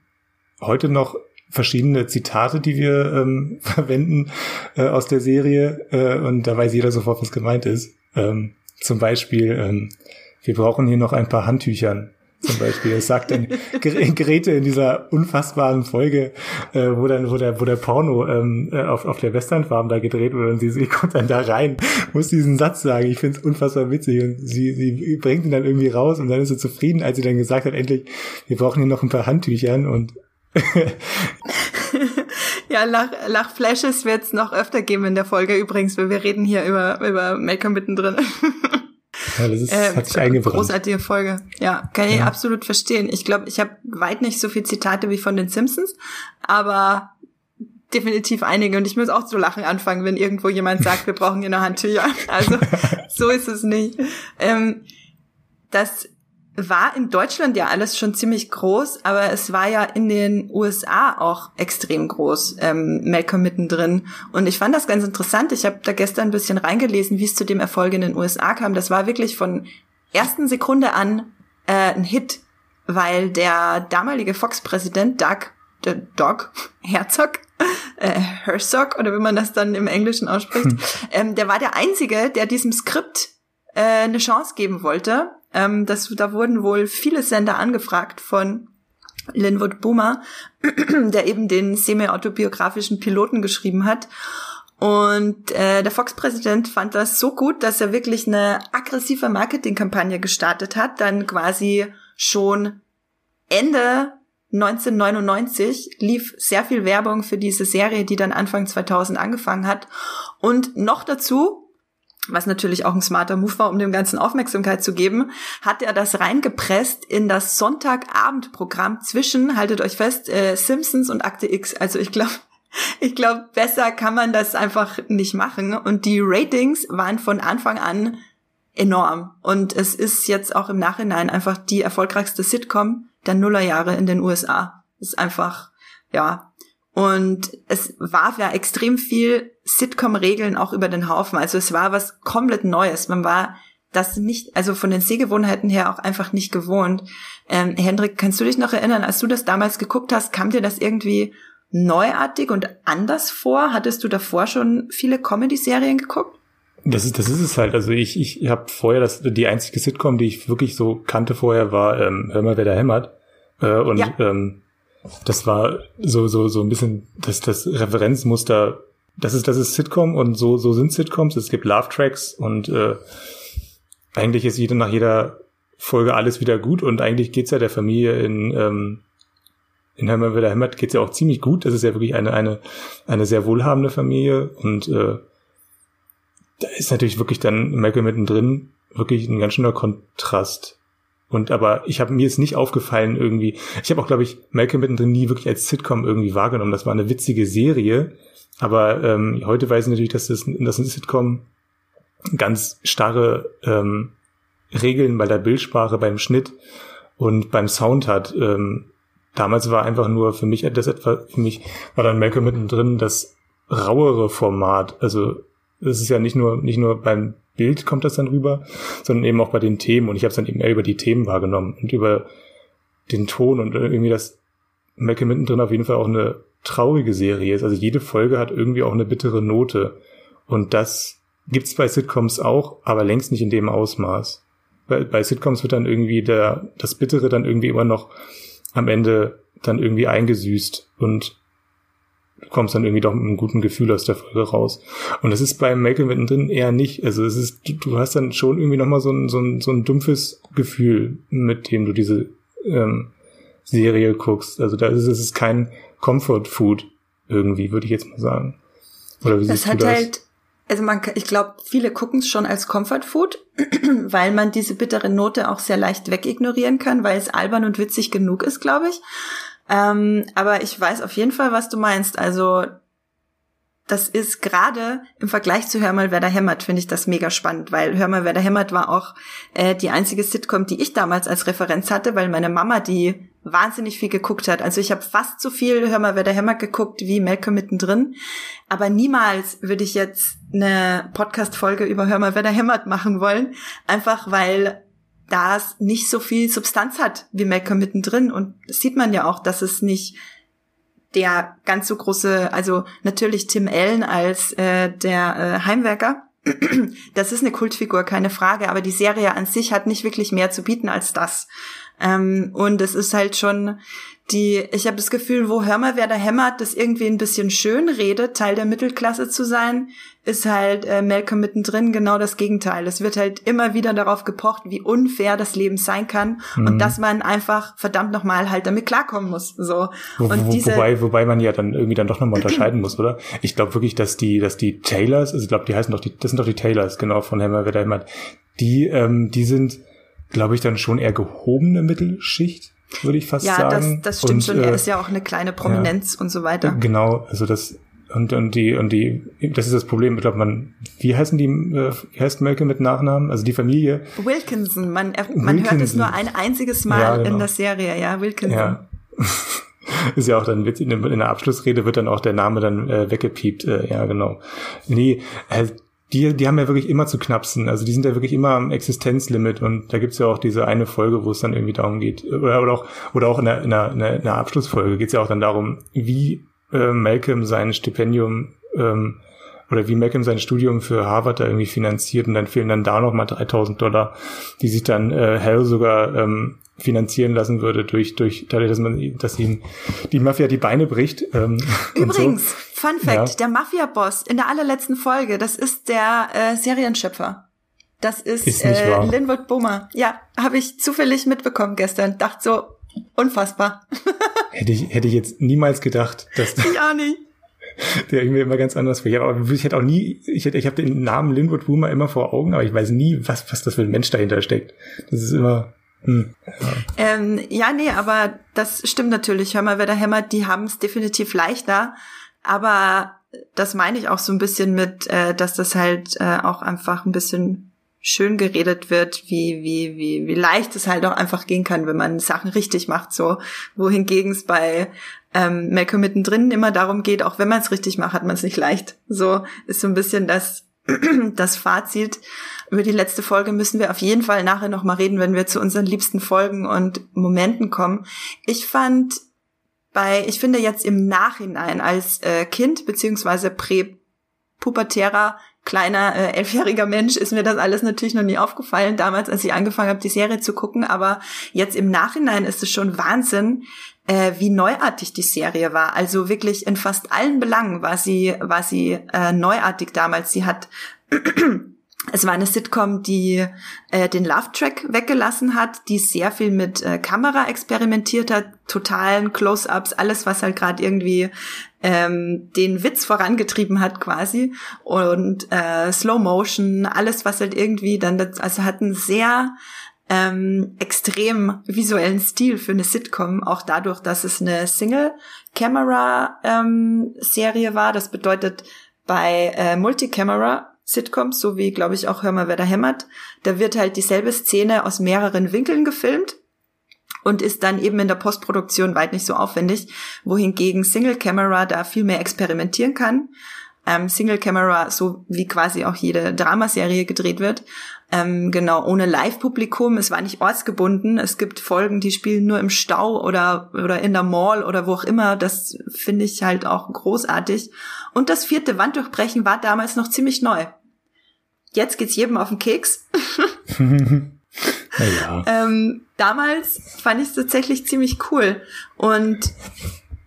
heute noch verschiedene Zitate, die wir ähm, verwenden äh, aus der Serie äh, und da weiß jeder sofort, was gemeint ist. Ähm, zum Beispiel, ähm, wir brauchen hier noch ein paar Handtüchern. Zum Beispiel, es sagt dann Geräte in dieser unfassbaren Folge, äh, wo dann, wo der, wo der Porno ähm, äh, auf, auf der Westernfarm da gedreht wurde und sie, sie kommt dann da rein, muss diesen Satz sagen. Ich finde es unfassbar witzig und sie, sie bringt ihn dann irgendwie raus und dann ist sie zufrieden, als sie dann gesagt hat, endlich, wir brauchen hier noch ein paar Handtüchern und
ja, Lach, Lachflashes wird es noch öfter geben in der Folge übrigens, weil wir reden hier über, über Malcolm mittendrin.
Ja, das ist, äh, hat sich eingebrannt.
Großartige Folge. Ja, kann ich ja. absolut verstehen. Ich glaube, ich habe weit nicht so viel Zitate wie von den Simpsons, aber definitiv einige und ich muss auch zu lachen anfangen, wenn irgendwo jemand sagt, wir brauchen hier eine Handtücher. Also so ist es nicht. Ähm, das war in Deutschland ja alles schon ziemlich groß, aber es war ja in den USA auch extrem groß, ähm, Malcolm mittendrin. Und ich fand das ganz interessant. Ich habe da gestern ein bisschen reingelesen, wie es zu dem Erfolg in den USA kam. Das war wirklich von ersten Sekunde an äh, ein Hit, weil der damalige Fox-Präsident Doug, der Doug Herzog, äh, Herzog oder wie man das dann im Englischen ausspricht, hm. ähm, der war der einzige, der diesem Skript äh, eine Chance geben wollte ähm, das, da wurden wohl viele Sender angefragt von Linwood Boomer, der eben den semi-autobiografischen Piloten geschrieben hat. Und äh, der Fox-Präsident fand das so gut, dass er wirklich eine aggressive Marketingkampagne gestartet hat, dann quasi schon Ende 1999 lief sehr viel Werbung für diese Serie, die dann Anfang 2000 angefangen hat. Und noch dazu was natürlich auch ein smarter Move war, um dem Ganzen Aufmerksamkeit zu geben, hat er das reingepresst in das Sonntagabendprogramm zwischen, haltet euch fest, äh, Simpsons und Akte X. Also ich glaube, ich glaube, besser kann man das einfach nicht machen. Und die Ratings waren von Anfang an enorm. Und es ist jetzt auch im Nachhinein einfach die erfolgreichste Sitcom der Nullerjahre in den USA. ist einfach, ja, und es warf ja extrem viel Sitcom-Regeln auch über den Haufen. Also es war was komplett Neues. Man war das nicht, also von den Sehgewohnheiten her auch einfach nicht gewohnt. Ähm, Hendrik, kannst du dich noch erinnern, als du das damals geguckt hast, kam dir das irgendwie neuartig und anders vor? Hattest du davor schon viele Comedy-Serien geguckt?
Das ist, das ist es halt. Also ich, ich habe vorher das, die einzige Sitcom, die ich wirklich so kannte vorher, war ähm, Hör mal, wer da hämmert. Äh, und ja. ähm, das war so, so, so ein bisschen das, das Referenzmuster. Das ist, das ist Sitcom und so, so sind Sitcoms. Es gibt Love Tracks und äh, eigentlich ist jede, nach jeder Folge alles wieder gut und eigentlich geht's ja der Familie in, ähm, in Hammer wieder Hämmert geht's ja auch ziemlich gut. Das ist ja wirklich eine, eine, eine sehr wohlhabende Familie und äh, da ist natürlich wirklich dann Malcolm mittendrin wirklich ein ganz schöner Kontrast. Und aber ich habe mir jetzt nicht aufgefallen irgendwie. Ich habe auch, glaube ich, Malcolm mittendrin nie wirklich als Sitcom irgendwie wahrgenommen. Das war eine witzige Serie. Aber ähm, heute weiß ich natürlich, dass das, dass ein Sitcom ganz starre ähm, Regeln bei der Bildsprache, beim Schnitt und beim Sound hat. Ähm, damals war einfach nur für mich das etwa, für mich war dann Malcolm mittendrin das rauere Format. Also es ist ja nicht nur nicht nur beim Bild kommt das dann rüber, sondern eben auch bei den Themen. Und ich habe es dann eben eher über die Themen wahrgenommen und über den Ton und irgendwie das Malcolm mittendrin auf jeden Fall auch eine traurige Serie ist. Also jede Folge hat irgendwie auch eine bittere Note. Und das gibt's bei Sitcoms auch, aber längst nicht in dem Ausmaß. Bei, bei Sitcoms wird dann irgendwie der, das Bittere dann irgendwie immer noch am Ende dann irgendwie eingesüßt. Und du kommst dann irgendwie doch mit einem guten Gefühl aus der Folge raus. Und das ist bei Malcolm mittendrin eher nicht. Also es ist, du hast dann schon irgendwie nochmal so ein, so, ein, so ein dumpfes Gefühl, mit dem du diese ähm, Serie guckst. Also da ist es kein Comfort Food irgendwie, würde ich jetzt mal sagen.
Oder wie das siehst du das? Halt, also man, ich glaube, viele gucken es schon als Comfort Food, weil man diese bittere Note auch sehr leicht wegignorieren kann, weil es albern und witzig genug ist, glaube ich. Ähm, aber ich weiß auf jeden Fall, was du meinst. Also das ist gerade im Vergleich zu Hör mal, wer da hämmert, finde ich das mega spannend, weil Hör mal, wer da hämmert war auch äh, die einzige Sitcom, die ich damals als Referenz hatte, weil meine Mama die wahnsinnig viel geguckt hat. Also ich habe fast so viel Hör mal, wer da hämmert geguckt wie Malcolm mittendrin, aber niemals würde ich jetzt eine Podcast-Folge über Hör mal, wer da hämmert machen wollen, einfach weil das nicht so viel Substanz hat wie Malcolm mittendrin. Und das sieht man ja auch, dass es nicht der ganz so große, also natürlich Tim Allen als äh, der äh, Heimwerker. Das ist eine Kultfigur, keine Frage, aber die Serie an sich hat nicht wirklich mehr zu bieten als das. Ähm, und es ist halt schon die, ich habe das Gefühl, wo Hör mal, wer da hämmert, das irgendwie ein bisschen schön redet, Teil der Mittelklasse zu sein, ist halt äh, Malcolm mittendrin genau das Gegenteil. Es wird halt immer wieder darauf gepocht, wie unfair das Leben sein kann mhm. und dass man einfach verdammt nochmal halt damit klarkommen muss. So.
Wo, und wo, diese wobei, wobei man ja dann irgendwie dann doch nochmal unterscheiden muss, oder? Ich glaube wirklich, dass die, dass die Taylors, also ich glaube, die heißen doch die, das sind doch die Taylors, genau, von Hammer, wer da hämmert, die, ähm, die sind, glaube ich, dann schon eher gehobene Mittelschicht würde ich fast
ja,
sagen.
Ja, das, das stimmt und, schon. Er äh, ist ja auch eine kleine Prominenz ja, und so weiter.
Genau, also das und, und die, und die, das ist das Problem, ich glaube, man, wie heißen die, äh, wie heißt Malcolm mit Nachnamen? Also die Familie?
Wilkinson, man, er, man Wilkinson. hört es nur ein einziges Mal ja, genau. in der Serie, ja, Wilkinson. Ja.
ist ja auch dann in der Abschlussrede wird dann auch der Name dann äh, weggepiept, äh, ja, genau. Nee, äh, die, die haben ja wirklich immer zu knapsen. Also die sind ja wirklich immer am Existenzlimit und da gibt's ja auch diese eine Folge, wo es dann irgendwie darum geht, oder, oder auch, oder auch in der, in der, in der Abschlussfolge geht's ja auch dann darum, wie äh, Malcolm sein Stipendium ähm, oder wie Malcolm sein Studium für Harvard da irgendwie finanziert und dann fehlen dann da noch mal 3000 Dollar, die sich dann äh, Hell sogar ähm, finanzieren lassen würde durch durch dadurch, dass man dass ihm die Mafia die Beine bricht. Ähm,
Übrigens, so. Fun Fact: ja. Der Mafia-Boss in der allerletzten Folge, das ist der äh, Serienschöpfer. Das ist, ist äh, Linwood Boomer. Ja, habe ich zufällig mitbekommen gestern. Dachte so, unfassbar.
hätte ich hätte ich jetzt niemals gedacht, dass
ich auch nicht
der irgendwie immer ganz anders war. Aber ich hätte auch nie, ich hätte, ich habe den Namen Linwood Boomer immer vor Augen, aber ich weiß nie, was, was das für ein Mensch dahinter steckt. Das ist immer, hm,
ja. Ähm, ja, nee, aber das stimmt natürlich. Hör mal, wer da hämmert, die haben es definitiv leichter. Aber das meine ich auch so ein bisschen mit, äh, dass das halt äh, auch einfach ein bisschen schön geredet wird, wie, wie, wie, wie leicht es halt auch einfach gehen kann, wenn man Sachen richtig macht, so. Wohingegen es bei ähm, Malcolm mittendrin immer darum geht, auch wenn man es richtig macht, hat man es nicht leicht. So ist so ein bisschen das, das Fazit. Über die letzte Folge müssen wir auf jeden Fall nachher nochmal reden, wenn wir zu unseren liebsten Folgen und Momenten kommen. Ich fand bei, ich finde jetzt im Nachhinein als äh, Kind beziehungsweise präpubertärer kleiner äh, elfjähriger Mensch ist mir das alles natürlich noch nie aufgefallen, damals, als ich angefangen habe, die Serie zu gucken. Aber jetzt im Nachhinein ist es schon Wahnsinn, äh, wie neuartig die Serie war. Also wirklich in fast allen Belangen war sie, war sie äh, neuartig damals. Sie hat es war eine Sitcom, die äh, den Love-Track weggelassen hat, die sehr viel mit äh, Kamera experimentiert hat, totalen Close-ups, alles, was halt gerade irgendwie ähm, den Witz vorangetrieben hat quasi und äh, Slow Motion, alles, was halt irgendwie dann, das, also hat einen sehr ähm, extrem visuellen Stil für eine Sitcom, auch dadurch, dass es eine Single-Camera-Serie ähm, war. Das bedeutet, bei äh, Multicamera Sitcoms, so wie, glaube ich, auch Hör mal, wer da hämmert. Da wird halt dieselbe Szene aus mehreren Winkeln gefilmt und ist dann eben in der Postproduktion weit nicht so aufwendig, wohingegen Single Camera da viel mehr experimentieren kann. Ähm, Single Camera, so wie quasi auch jede Dramaserie gedreht wird. Ähm, genau, ohne Live-Publikum. Es war nicht ortsgebunden. Es gibt Folgen, die spielen nur im Stau oder, oder in der Mall oder wo auch immer. Das finde ich halt auch großartig. Und das vierte Wanddurchbrechen war damals noch ziemlich neu. Jetzt geht's jedem auf den Keks. ja. ähm, damals fand ich es tatsächlich ziemlich cool. Und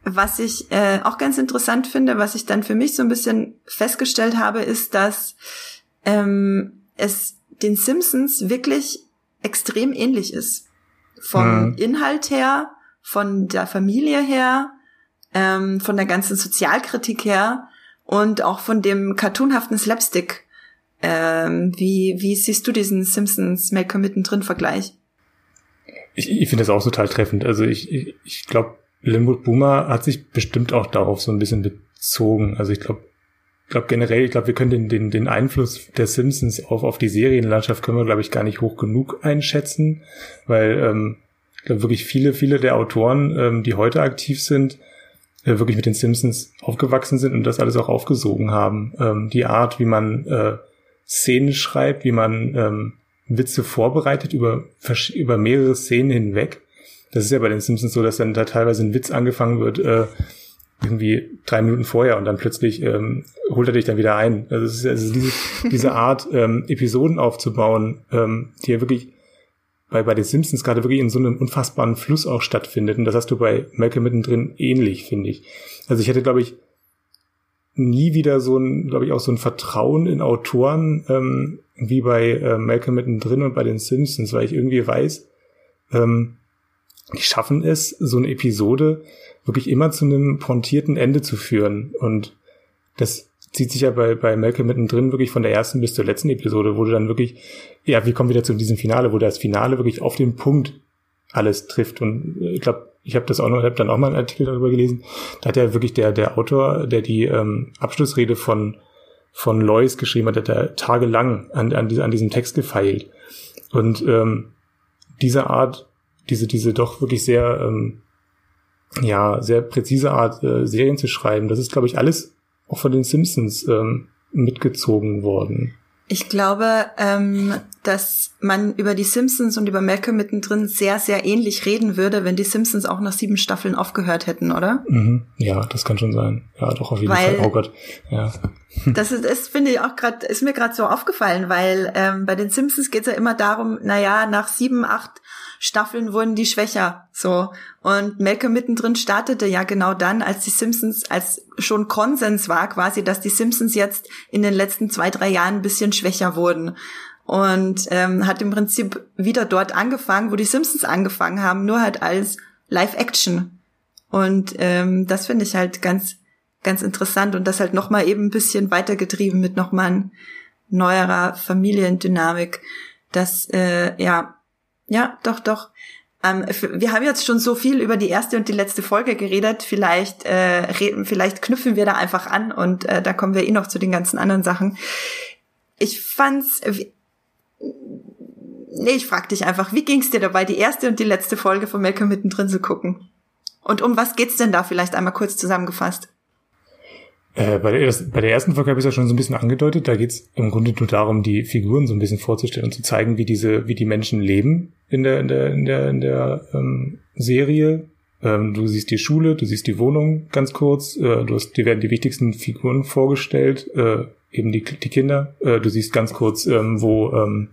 was ich äh, auch ganz interessant finde, was ich dann für mich so ein bisschen festgestellt habe, ist, dass ähm, es den Simpsons wirklich extrem ähnlich ist. Vom mhm. Inhalt her, von der Familie her, ähm, von der ganzen Sozialkritik her und auch von dem cartoonhaften Slapstick. Ähm, wie, wie siehst du diesen Simpsons Malcolm mittendrin Vergleich?
Ich, ich finde das auch total treffend. Also ich, ich, ich glaube, Linwood Boomer hat sich bestimmt auch darauf so ein bisschen bezogen. Also ich glaube, glaube generell, ich glaube, wir können den, den, den Einfluss der Simpsons auf, auf die Serienlandschaft können wir, glaube ich, gar nicht hoch genug einschätzen, weil ähm, ich glaube wirklich viele, viele der Autoren, ähm, die heute aktiv sind, äh, wirklich mit den Simpsons aufgewachsen sind und das alles auch aufgesogen haben. Ähm, die Art, wie man äh, Szenen schreibt, wie man ähm, Witze vorbereitet über, über mehrere Szenen hinweg. Das ist ja bei den Simpsons so, dass dann da teilweise ein Witz angefangen wird, äh, irgendwie drei Minuten vorher und dann plötzlich ähm, holt er dich dann wieder ein. Also es ist also diese, diese Art, ähm, Episoden aufzubauen, ähm, die ja wirklich bei, bei den Simpsons gerade wirklich in so einem unfassbaren Fluss auch stattfindet. Und das hast du bei Malcolm mittendrin ähnlich, finde ich. Also ich hätte, glaube ich, nie wieder so ein, glaube ich, auch so ein Vertrauen in Autoren ähm, wie bei äh, Malcolm mittendrin und bei den Simpsons, weil ich irgendwie weiß, ähm, die schaffen es, so eine Episode wirklich immer zu einem pointierten Ende zu führen. Und das zieht sich ja bei, bei Malcolm mittendrin wirklich von der ersten bis zur letzten Episode, wo du dann wirklich, ja, wir kommen wieder zu diesem Finale, wo das Finale wirklich auf den Punkt alles trifft. Und ich glaube, ich habe das auch noch, habe dann auch mal einen Artikel darüber gelesen. Da hat ja wirklich der, der Autor, der die ähm, Abschlussrede von, von Lois geschrieben hat, hat er tagelang an, an, an diesem Text gefeilt. Und ähm, diese Art, diese, diese doch wirklich sehr, ähm, ja, sehr präzise Art, äh, Serien zu schreiben, das ist, glaube ich, alles auch von den Simpsons ähm, mitgezogen worden.
Ich glaube, ähm, dass man über die Simpsons und über Malcolm mittendrin sehr, sehr ähnlich reden würde, wenn die Simpsons auch nach sieben Staffeln aufgehört hätten, oder?
Mhm. Ja, das kann schon sein. Ja, doch auf jeden weil, Fall. Oh Gott. Ja.
Das ist, das finde ich auch gerade, ist mir gerade so aufgefallen, weil ähm, bei den Simpsons geht es ja immer darum, naja, nach sieben, acht Staffeln wurden die schwächer. So. Und Malcolm mittendrin startete ja genau dann, als die Simpsons, als schon Konsens war quasi, dass die Simpsons jetzt in den letzten zwei, drei Jahren ein bisschen schwächer wurden. Und ähm, hat im Prinzip wieder dort angefangen, wo die Simpsons angefangen haben, nur halt als Live-Action. Und ähm, das finde ich halt ganz, ganz interessant und das halt nochmal eben ein bisschen weitergetrieben mit nochmal neuerer Familiendynamik. Das, äh, ja, ja, doch, doch. Ähm, wir haben jetzt schon so viel über die erste und die letzte Folge geredet. Vielleicht, äh, reden, vielleicht knüpfen wir da einfach an und äh, da kommen wir eh noch zu den ganzen anderen Sachen. Ich fand's. Äh, nee, ich frag dich einfach, wie ging's dir dabei, die erste und die letzte Folge von Malcolm mittendrin zu gucken? Und um was geht's denn da vielleicht einmal kurz zusammengefasst?
Äh, bei, der, bei der ersten Folge habe ich es ja schon so ein bisschen angedeutet. Da geht es im Grunde nur darum, die Figuren so ein bisschen vorzustellen und zu zeigen, wie diese, wie die Menschen leben in der in der in der, in der ähm, Serie. Ähm, du siehst die Schule, du siehst die Wohnung ganz kurz. Äh, du hast, dir werden die wichtigsten Figuren vorgestellt, äh, eben die die Kinder. Äh, du siehst ganz kurz, ähm, wo ähm,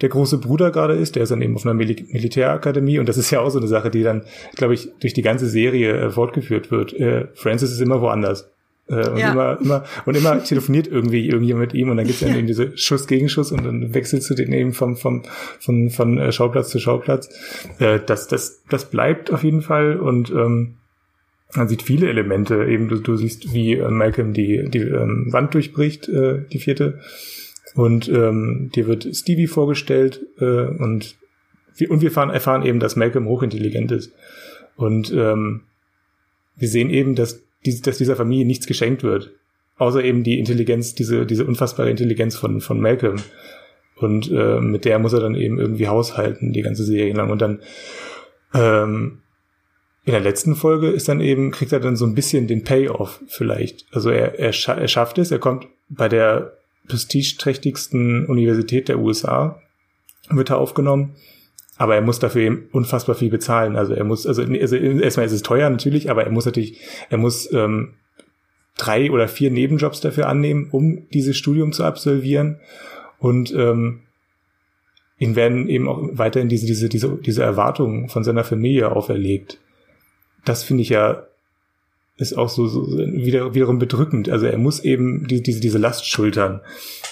der große Bruder gerade ist, der ist dann eben auf einer Mil Militärakademie und das ist ja auch so eine Sache, die dann, glaube ich, durch die ganze Serie äh, fortgeführt wird. Äh, Francis ist immer woanders. Äh, und ja. immer, immer, und immer telefoniert irgendwie irgendjemand mit ihm und dann gibt's dann ja. eben diese Schuss-Gegenschuss und dann wechselst du den eben vom, vom, von, von äh, Schauplatz zu Schauplatz. Äh, das, das, das bleibt auf jeden Fall und ähm, man sieht viele Elemente. Eben du, du siehst, wie äh, Malcolm die, die ähm, Wand durchbricht, äh, die vierte. Und ähm, dir wird Stevie vorgestellt äh, und, wir, und wir fahren, erfahren eben, dass Malcolm hochintelligent ist. Und ähm, wir sehen eben, dass die, dass dieser Familie nichts geschenkt wird. Außer eben die Intelligenz, diese, diese unfassbare Intelligenz von, von Malcolm. Und äh, mit der muss er dann eben irgendwie haushalten, die ganze Serie lang. Und dann ähm, in der letzten Folge ist dann eben, kriegt er dann so ein bisschen den Payoff vielleicht. Also er, er, scha er schafft es, er kommt bei der prestigeträchtigsten Universität der USA, wird er aufgenommen aber er muss dafür eben unfassbar viel bezahlen. Also er muss, also, also erstmal ist es teuer natürlich, aber er muss natürlich, er muss ähm, drei oder vier Nebenjobs dafür annehmen, um dieses Studium zu absolvieren. Und ähm, ihm werden eben auch weiterhin diese, diese, diese, diese Erwartungen von seiner Familie auferlegt. Das finde ich ja ist auch so, so wieder, wiederum bedrückend. Also er muss eben die, diese, diese Last schultern.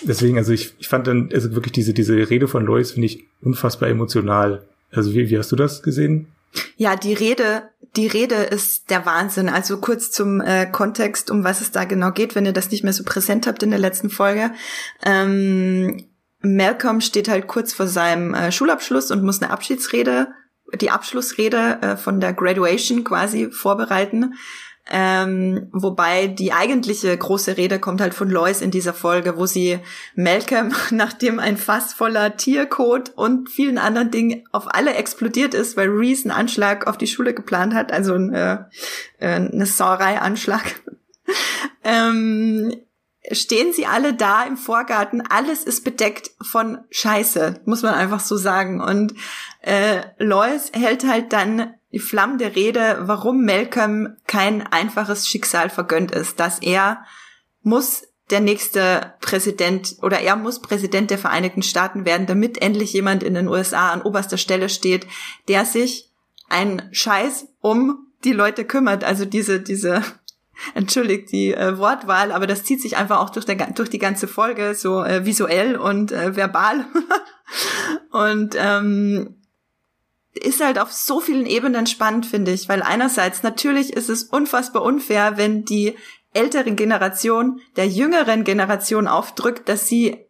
Deswegen, also ich, ich fand dann, also wirklich diese, diese Rede von Lois finde ich unfassbar emotional. Also wie, wie hast du das gesehen?
Ja, die Rede, die Rede ist der Wahnsinn. Also kurz zum äh, Kontext, um was es da genau geht, wenn ihr das nicht mehr so präsent habt in der letzten Folge. Ähm, Malcolm steht halt kurz vor seinem äh, Schulabschluss und muss eine Abschiedsrede, die Abschlussrede äh, von der Graduation quasi vorbereiten. Ähm, wobei die eigentliche große Rede kommt halt von Lois in dieser Folge, wo sie Malcolm, nachdem ein Fass voller Tierkot und vielen anderen Dingen auf alle explodiert ist, weil Reese einen Anschlag auf die Schule geplant hat, also ein, äh, äh eine Sauerei-Anschlag, ähm, stehen sie alle da im Vorgarten. Alles ist bedeckt von Scheiße, muss man einfach so sagen. Und äh, Lois hält halt dann die flammende Rede, warum Malcolm kein einfaches Schicksal vergönnt ist, dass er muss der nächste Präsident oder er muss Präsident der Vereinigten Staaten werden, damit endlich jemand in den USA an oberster Stelle steht, der sich ein Scheiß um die Leute kümmert. Also diese, diese, entschuldigt die äh, Wortwahl, aber das zieht sich einfach auch durch, der, durch die ganze Folge, so äh, visuell und äh, verbal. und ähm, ist halt auf so vielen Ebenen spannend, finde ich, weil einerseits natürlich ist es unfassbar unfair, wenn die ältere Generation der jüngeren Generation aufdrückt, dass sie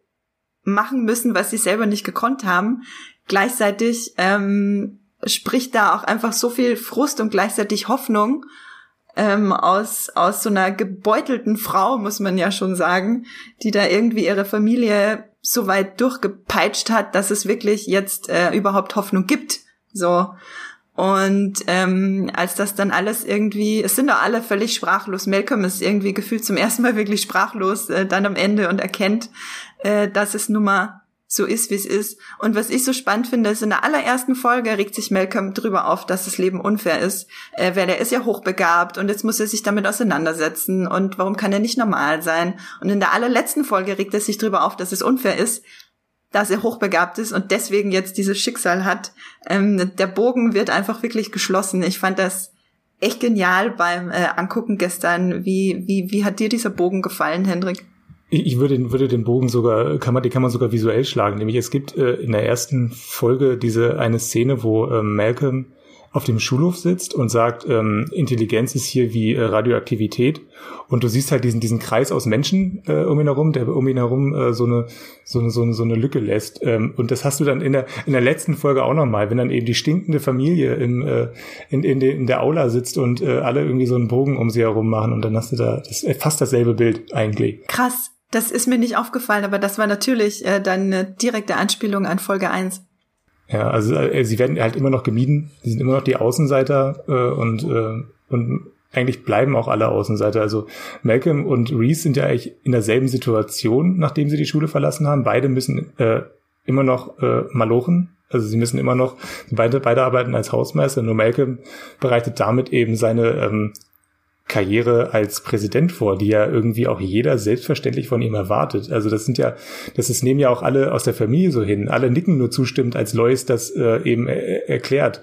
machen müssen, was sie selber nicht gekonnt haben. Gleichzeitig ähm, spricht da auch einfach so viel Frust und gleichzeitig Hoffnung ähm, aus, aus so einer gebeutelten Frau, muss man ja schon sagen, die da irgendwie ihre Familie so weit durchgepeitscht hat, dass es wirklich jetzt äh, überhaupt Hoffnung gibt so. Und ähm, als das dann alles irgendwie, es sind doch alle völlig sprachlos. Malcolm ist irgendwie gefühlt zum ersten Mal wirklich sprachlos äh, dann am Ende und erkennt, äh, dass es nun mal so ist, wie es ist. Und was ich so spannend finde, ist in der allerersten Folge regt sich Malcolm drüber auf, dass das Leben unfair ist, äh, weil er ist ja hochbegabt und jetzt muss er sich damit auseinandersetzen und warum kann er nicht normal sein? Und in der allerletzten Folge regt er sich drüber auf, dass es unfair ist, dass er hochbegabt ist und deswegen jetzt dieses Schicksal hat. Ähm, der Bogen wird einfach wirklich geschlossen. Ich fand das echt genial beim äh, Angucken gestern. Wie, wie, wie hat dir dieser Bogen gefallen, Hendrik?
Ich würde, würde den Bogen sogar, kann man, die kann man sogar visuell schlagen. Nämlich es gibt äh, in der ersten Folge diese eine Szene, wo äh, Malcolm auf dem Schulhof sitzt und sagt, ähm, Intelligenz ist hier wie äh, Radioaktivität. Und du siehst halt diesen, diesen Kreis aus Menschen äh, um ihn herum, der um ihn herum äh, so, eine, so, eine, so, eine, so eine Lücke lässt. Ähm, und das hast du dann in der, in der letzten Folge auch nochmal, wenn dann eben die stinkende Familie im, äh, in, in, de, in der Aula sitzt und äh, alle irgendwie so einen Bogen um sie herum machen. Und dann hast du da das, äh, fast dasselbe Bild eigentlich.
Krass. Das ist mir nicht aufgefallen, aber das war natürlich äh, dann eine direkte Anspielung an Folge 1.
Ja, also äh, sie werden halt immer noch gemieden. Sie sind immer noch die Außenseiter äh, und, äh, und eigentlich bleiben auch alle Außenseiter. Also Malcolm und Reese sind ja eigentlich in derselben Situation, nachdem sie die Schule verlassen haben. Beide müssen äh, immer noch äh, malochen. Also sie müssen immer noch, beide, beide arbeiten als Hausmeister. Nur Malcolm bereitet damit eben seine ähm, Karriere als Präsident vor, die ja irgendwie auch jeder selbstverständlich von ihm erwartet. Also das sind ja, das ist, nehmen ja auch alle aus der Familie so hin. Alle nicken nur zustimmt, als Lois das äh, eben er erklärt.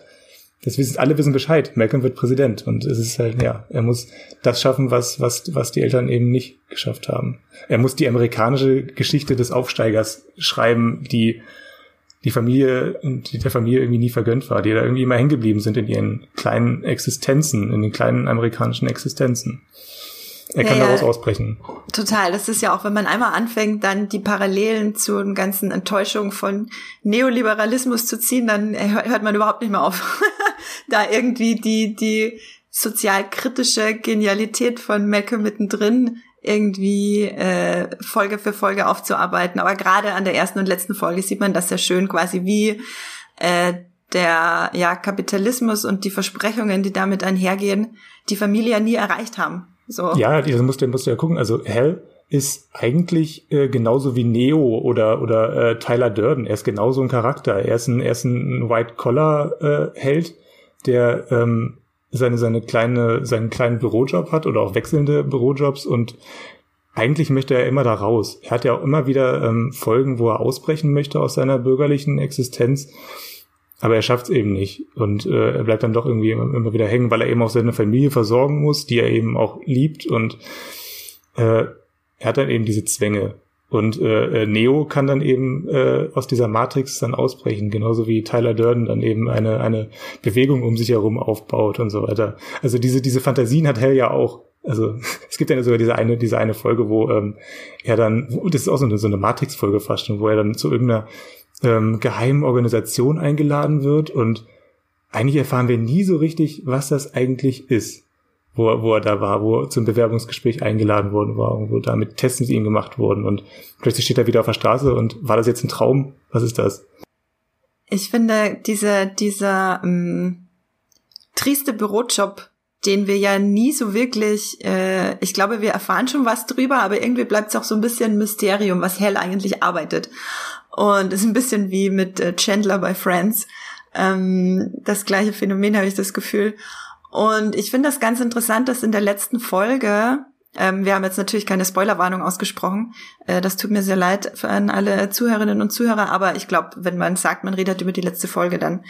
Das wissen, alle wissen Bescheid. Malcolm wird Präsident und es ist halt, ja, er muss das schaffen, was, was, was die Eltern eben nicht geschafft haben. Er muss die amerikanische Geschichte des Aufsteigers schreiben, die die Familie und die der Familie irgendwie nie vergönnt war, die da irgendwie immer hängen geblieben sind in ihren kleinen Existenzen, in den kleinen amerikanischen Existenzen. Er kann ja, daraus ausbrechen.
Total. Das ist ja auch, wenn man einmal anfängt, dann die Parallelen zu den ganzen Enttäuschungen von Neoliberalismus zu ziehen, dann hört man überhaupt nicht mehr auf, da irgendwie die, die sozialkritische Genialität von Malcolm mittendrin irgendwie äh, Folge für Folge aufzuarbeiten. Aber gerade an der ersten und letzten Folge sieht man das sehr schön, quasi wie äh, der ja Kapitalismus und die Versprechungen, die damit einhergehen, die Familie nie erreicht haben. So.
Ja, das musst du, musst du ja gucken. Also Hell ist eigentlich äh, genauso wie Neo oder oder äh, Tyler Durden. Er ist genauso ein Charakter. Er ist ein, er ist ein White Collar äh, Held, der ähm, seine, seine kleine, seinen kleinen Bürojob hat oder auch wechselnde Bürojobs und eigentlich möchte er immer da raus. Er hat ja auch immer wieder ähm, Folgen, wo er ausbrechen möchte aus seiner bürgerlichen Existenz. aber er schafft es eben nicht und äh, er bleibt dann doch irgendwie immer, immer, wieder hängen, weil er eben auch seine Familie versorgen muss, die er eben auch liebt und äh, er hat dann eben diese Zwänge und äh, äh, Neo kann dann eben äh, aus dieser Matrix dann ausbrechen, genauso wie Tyler Durden dann eben eine, eine Bewegung um sich herum aufbaut und so weiter. Also diese, diese Fantasien hat Hell ja auch. Also es gibt ja sogar diese eine, diese eine Folge, wo ähm, er dann, das ist auch so eine, so eine Matrix-Folge fast schon, wo er dann zu irgendeiner ähm, geheimen Organisation eingeladen wird und eigentlich erfahren wir nie so richtig, was das eigentlich ist wo, er, wo er da war, wo er zum Bewerbungsgespräch eingeladen worden war und wo da mit Tests mit ihm gemacht wurden und plötzlich steht er wieder auf der Straße und war das jetzt ein Traum? Was ist das?
Ich finde, diese, dieser ähm, trieste Bürojob, den wir ja nie so wirklich, äh, ich glaube, wir erfahren schon was drüber, aber irgendwie bleibt es auch so ein bisschen Mysterium, was Hell eigentlich arbeitet. Und es ist ein bisschen wie mit äh, Chandler bei Friends. Ähm, das gleiche Phänomen habe ich das Gefühl. Und ich finde das ganz interessant, dass in der letzten Folge, ähm, wir haben jetzt natürlich keine Spoilerwarnung ausgesprochen, äh, das tut mir sehr leid an alle Zuhörerinnen und Zuhörer, aber ich glaube, wenn man sagt, man redet über die letzte Folge, dann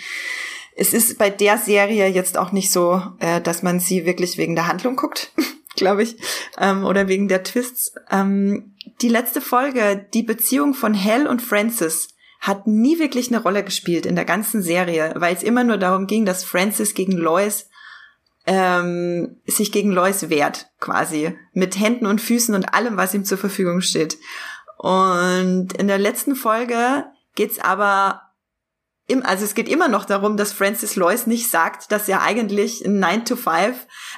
es ist bei der Serie jetzt auch nicht so, äh, dass man sie wirklich wegen der Handlung guckt, glaube ich, ähm, oder wegen der Twists. Ähm, die letzte Folge, die Beziehung von Hell und Francis, hat nie wirklich eine Rolle gespielt in der ganzen Serie, weil es immer nur darum ging, dass Francis gegen Lois ähm, sich gegen Lois wehrt, quasi. Mit Händen und Füßen und allem, was ihm zur Verfügung steht. Und in der letzten Folge geht's aber im, also es geht immer noch darum, dass Francis Lois nicht sagt, dass er eigentlich einen 9-to-5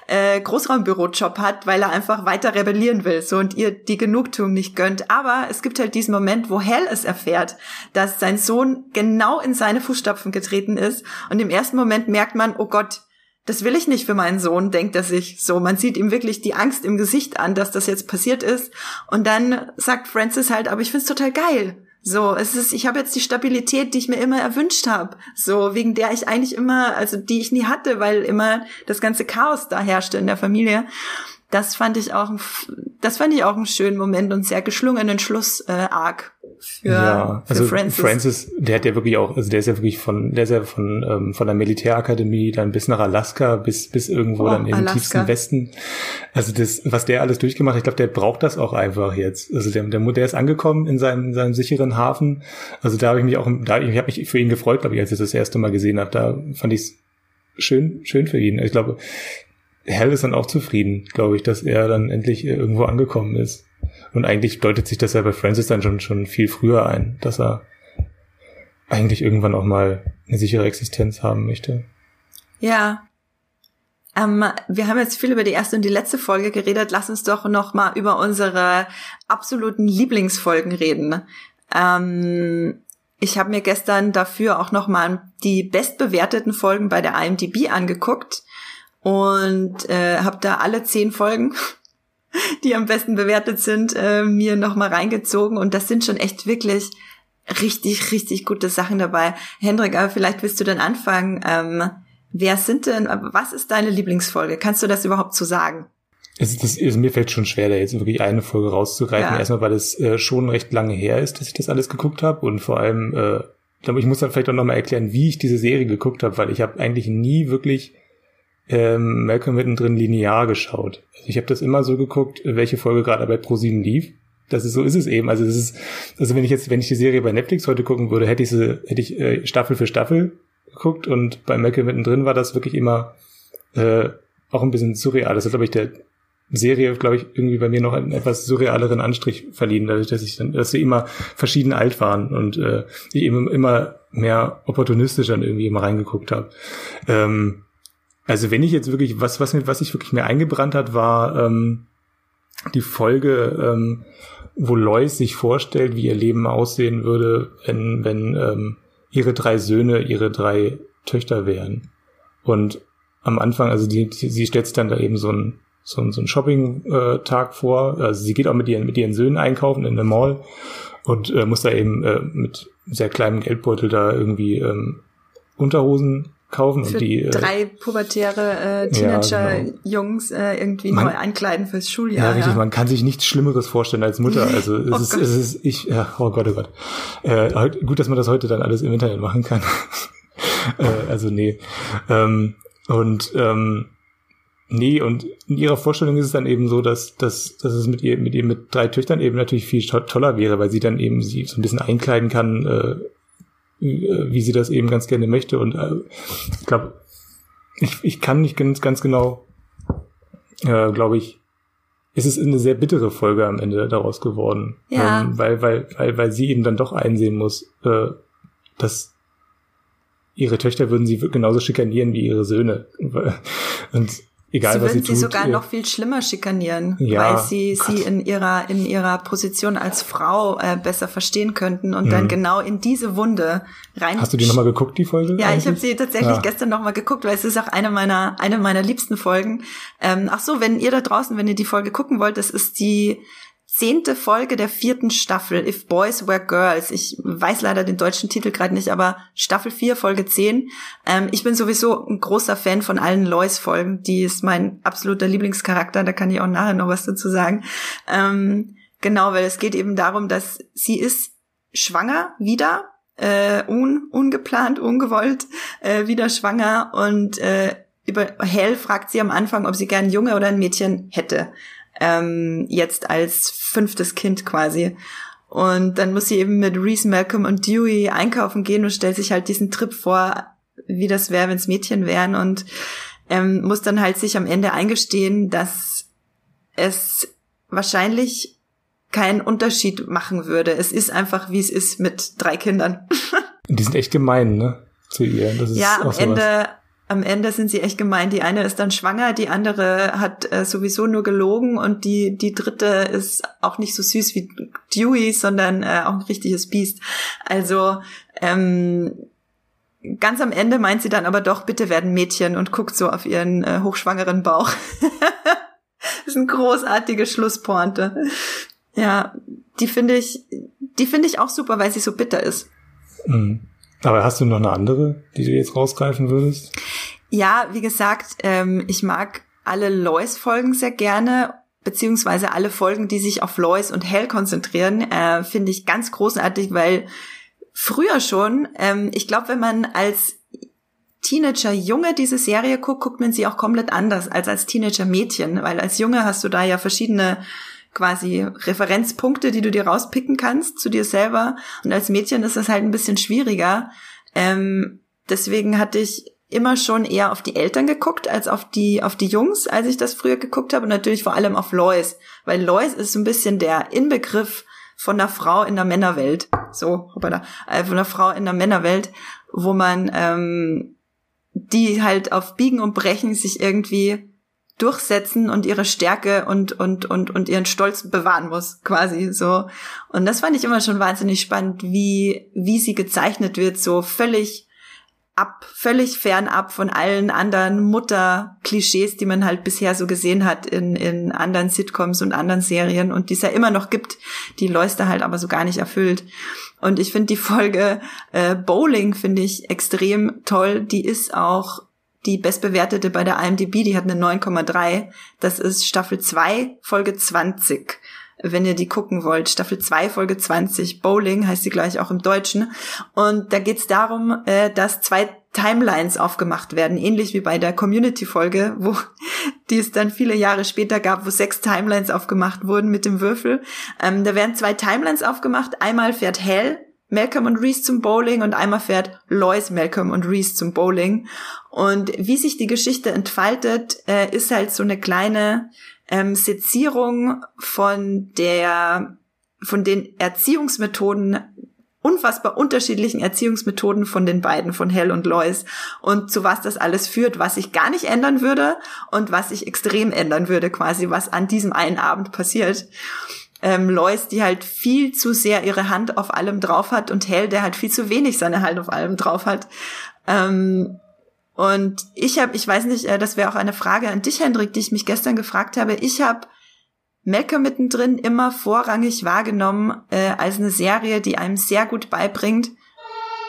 äh, Großraumbürojob hat, weil er einfach weiter rebellieren will, so und ihr die Genugtuung nicht gönnt. Aber es gibt halt diesen Moment, wo Hell es erfährt, dass sein Sohn genau in seine Fußstapfen getreten ist. Und im ersten Moment merkt man, oh Gott, das will ich nicht für meinen Sohn, denkt er sich so. Man sieht ihm wirklich die Angst im Gesicht an, dass das jetzt passiert ist. Und dann sagt Francis halt, aber ich find's total geil. So, es ist, ich habe jetzt die Stabilität, die ich mir immer erwünscht habe. So, wegen der ich eigentlich immer, also die ich nie hatte, weil immer das ganze Chaos da herrschte in der Familie das fand ich auch, das fand ich auch einen schönen Moment und sehr geschlungenen Schluss äh, arg für, ja,
also für Francis. Francis, der hat ja wirklich auch, also der ist ja wirklich von, der ist ja von ähm, von der Militärakademie dann bis nach Alaska, bis bis irgendwo oh, dann im tiefsten Westen. Also das, was der alles durchgemacht, ich glaube, der braucht das auch einfach jetzt. Also der, der, der ist angekommen in seinem, in seinem sicheren Hafen. Also da habe ich mich auch, da ich habe mich für ihn gefreut, glaube ich, als ich das, das erste Mal gesehen habe. Da fand ich es schön, schön für ihn. Ich glaube, Hell ist dann auch zufrieden, glaube ich, dass er dann endlich irgendwo angekommen ist. Und eigentlich deutet sich das ja bei Francis dann schon, schon viel früher ein, dass er eigentlich irgendwann auch mal eine sichere Existenz haben möchte.
Ja. Ähm, wir haben jetzt viel über die erste und die letzte Folge geredet. Lass uns doch noch mal über unsere absoluten Lieblingsfolgen reden. Ähm, ich habe mir gestern dafür auch noch mal die bestbewerteten Folgen bei der IMDb angeguckt und äh, habe da alle zehn Folgen, die am besten bewertet sind, äh, mir nochmal reingezogen und das sind schon echt wirklich richtig, richtig gute Sachen dabei. Hendrik, aber vielleicht willst du dann anfangen. Ähm, wer sind denn, was ist deine Lieblingsfolge? Kannst du das überhaupt so sagen?
Es, das, also mir fällt schon schwer, da jetzt wirklich eine Folge rauszugreifen. Ja. Erstmal, weil es äh, schon recht lange her ist, dass ich das alles geguckt habe und vor allem, äh, ich glaube, ich muss dann vielleicht auch nochmal erklären, wie ich diese Serie geguckt habe, weil ich habe eigentlich nie wirklich ähm, Malcolm mittendrin linear geschaut. Also ich habe das immer so geguckt, welche Folge gerade bei ProSieben lief. Das ist so ist es eben. Also das ist, also wenn ich jetzt, wenn ich die Serie bei Netflix heute gucken würde, hätte ich sie, hätte ich äh, Staffel für Staffel geguckt und bei Malcolm mittendrin war das wirklich immer äh, auch ein bisschen surreal. Das ist, glaube ich, der Serie, glaube ich, irgendwie bei mir noch einen etwas surrealeren Anstrich verliehen, dadurch, dass ich dann, dass sie immer verschieden alt waren und äh, ich eben immer mehr opportunistisch dann irgendwie immer reingeguckt habe. Ähm, also wenn ich jetzt wirklich, was, was, mir, was sich wirklich mir eingebrannt hat, war ähm, die Folge, ähm, wo Lois sich vorstellt, wie ihr Leben aussehen würde, wenn, wenn ähm, ihre drei Söhne ihre drei Töchter wären. Und am Anfang, also die, die, sie stellt sich dann da eben so ein so ein, so ein Shopping-Tag vor. Also sie geht auch mit ihren, mit ihren Söhnen einkaufen in der Mall und äh, muss da eben äh, mit sehr kleinem Geldbeutel da irgendwie ähm, Unterhosen kaufen
für
und die
äh, drei pubertäre äh, Teenager-Jungs ja, genau. äh, irgendwie man, neu ankleiden fürs Schuljahr.
Ja, richtig. Ja. Man kann sich nichts Schlimmeres vorstellen als Mutter. Also es, oh ist, es ist, ich, ja, oh Gott, oh Gott. Äh, gut, dass man das heute dann alles im Internet machen kann. äh, also nee. Ähm, und ähm, nee, und in ihrer Vorstellung ist es dann eben so, dass, dass, dass es mit ihr, mit ihr mit drei Töchtern eben natürlich viel to toller wäre, weil sie dann eben sie so ein bisschen einkleiden kann, äh, wie sie das eben ganz gerne möchte. Und äh, ich glaube, ich, ich kann nicht ganz, ganz genau, äh, glaube ich, es ist eine sehr bittere Folge am Ende daraus geworden. Ja. Ähm, weil, weil, weil, weil sie eben dann doch einsehen muss, äh, dass ihre Töchter würden sie genauso schikanieren wie ihre Söhne. Und egal sie was sie tut.
Sie sogar noch viel schlimmer schikanieren, ja, weil sie Gott. sie in ihrer in ihrer Position als Frau äh, besser verstehen könnten und mhm. dann genau in diese Wunde rein.
Hast du die nochmal geguckt, die Folge?
Ja, eigentlich? ich habe sie tatsächlich ja. gestern nochmal geguckt, weil es ist auch eine meiner eine meiner liebsten Folgen. Ähm, ach so, wenn ihr da draußen, wenn ihr die Folge gucken wollt, das ist die zehnte Folge der vierten Staffel, If Boys Were Girls. Ich weiß leider den deutschen Titel gerade nicht, aber Staffel 4, Folge 10. Ähm, ich bin sowieso ein großer Fan von allen Lois-Folgen. Die ist mein absoluter Lieblingscharakter, da kann ich auch nachher noch was dazu sagen. Ähm, genau, weil es geht eben darum, dass sie ist schwanger wieder, äh, un, ungeplant, ungewollt, äh, wieder schwanger und äh, über Hell fragt sie am Anfang, ob sie gern ein Junge oder ein Mädchen hätte ähm, jetzt als fünftes Kind quasi. Und dann muss sie eben mit Reese, Malcolm und Dewey einkaufen gehen und stellt sich halt diesen Trip vor, wie das wäre, wenn es Mädchen wären und ähm, muss dann halt sich am Ende eingestehen, dass es wahrscheinlich keinen Unterschied machen würde. Es ist einfach, wie es ist mit drei Kindern.
Die sind echt gemein, ne? Zu ihr. Das ist
ja, am Ende, am Ende sind sie echt gemein. Die eine ist dann schwanger, die andere hat äh, sowieso nur gelogen und die, die dritte ist auch nicht so süß wie Dewey, sondern äh, auch ein richtiges Biest. Also ähm, ganz am Ende meint sie dann aber doch, bitte werden Mädchen und guckt so auf ihren äh, hochschwangeren Bauch. das ist eine großartige Schlusspointe. Ja, die finde ich, die finde ich auch super, weil sie so bitter ist.
Mhm. Aber hast du noch eine andere, die du jetzt rausgreifen würdest?
Ja, wie gesagt, ähm, ich mag alle Lois-Folgen sehr gerne, beziehungsweise alle Folgen, die sich auf Lois und Hell konzentrieren, äh, finde ich ganz großartig, weil früher schon, ähm, ich glaube, wenn man als Teenager-Junge diese Serie guckt, guckt man sie auch komplett anders als als Teenager-Mädchen, weil als Junge hast du da ja verschiedene quasi Referenzpunkte, die du dir rauspicken kannst zu dir selber. Und als Mädchen ist das halt ein bisschen schwieriger. Ähm, deswegen hatte ich immer schon eher auf die Eltern geguckt als auf die auf die Jungs, als ich das früher geguckt habe und natürlich vor allem auf Lois, weil Lois ist so ein bisschen der Inbegriff von einer Frau in der Männerwelt, so hoppala, äh, von einer Frau in der Männerwelt, wo man ähm, die halt auf Biegen und Brechen sich irgendwie durchsetzen und ihre Stärke und, und, und, und ihren Stolz bewahren muss, quasi so. Und das fand ich immer schon wahnsinnig spannend, wie, wie sie gezeichnet wird, so völlig ab, völlig fernab von allen anderen Mutter-Klischees, die man halt bisher so gesehen hat in, in anderen Sitcoms und anderen Serien und die es ja immer noch gibt, die Leuster halt aber so gar nicht erfüllt. Und ich finde die Folge äh, Bowling finde ich extrem toll. Die ist auch die bestbewertete bei der IMDb, die hat eine 9,3. Das ist Staffel 2, Folge 20. Wenn ihr die gucken wollt, Staffel 2, Folge 20, Bowling heißt sie gleich auch im Deutschen. Und da geht's darum, äh, dass zwei Timelines aufgemacht werden, ähnlich wie bei der Community-Folge, wo die es dann viele Jahre später gab, wo sechs Timelines aufgemacht wurden mit dem Würfel. Ähm, da werden zwei Timelines aufgemacht. Einmal fährt Hell Malcolm und Reese zum Bowling und einmal fährt Lois Malcolm und Reese zum Bowling. Und wie sich die Geschichte entfaltet, äh, ist halt so eine kleine ähm, Sezierung von der, von den Erziehungsmethoden unfassbar unterschiedlichen Erziehungsmethoden von den beiden, von Hell und Lois und zu was das alles führt, was ich gar nicht ändern würde und was ich extrem ändern würde, quasi, was an diesem einen Abend passiert ähm, Lois, die halt viel zu sehr ihre Hand auf allem drauf hat und Hell, der halt viel zu wenig seine Hand auf allem drauf hat. Ähm, und ich habe, ich weiß nicht, äh, das wäre auch eine Frage an dich, Hendrik, die ich mich gestern gefragt habe. Ich habe Malcolm mittendrin immer vorrangig wahrgenommen äh, als eine Serie, die einem sehr gut beibringt,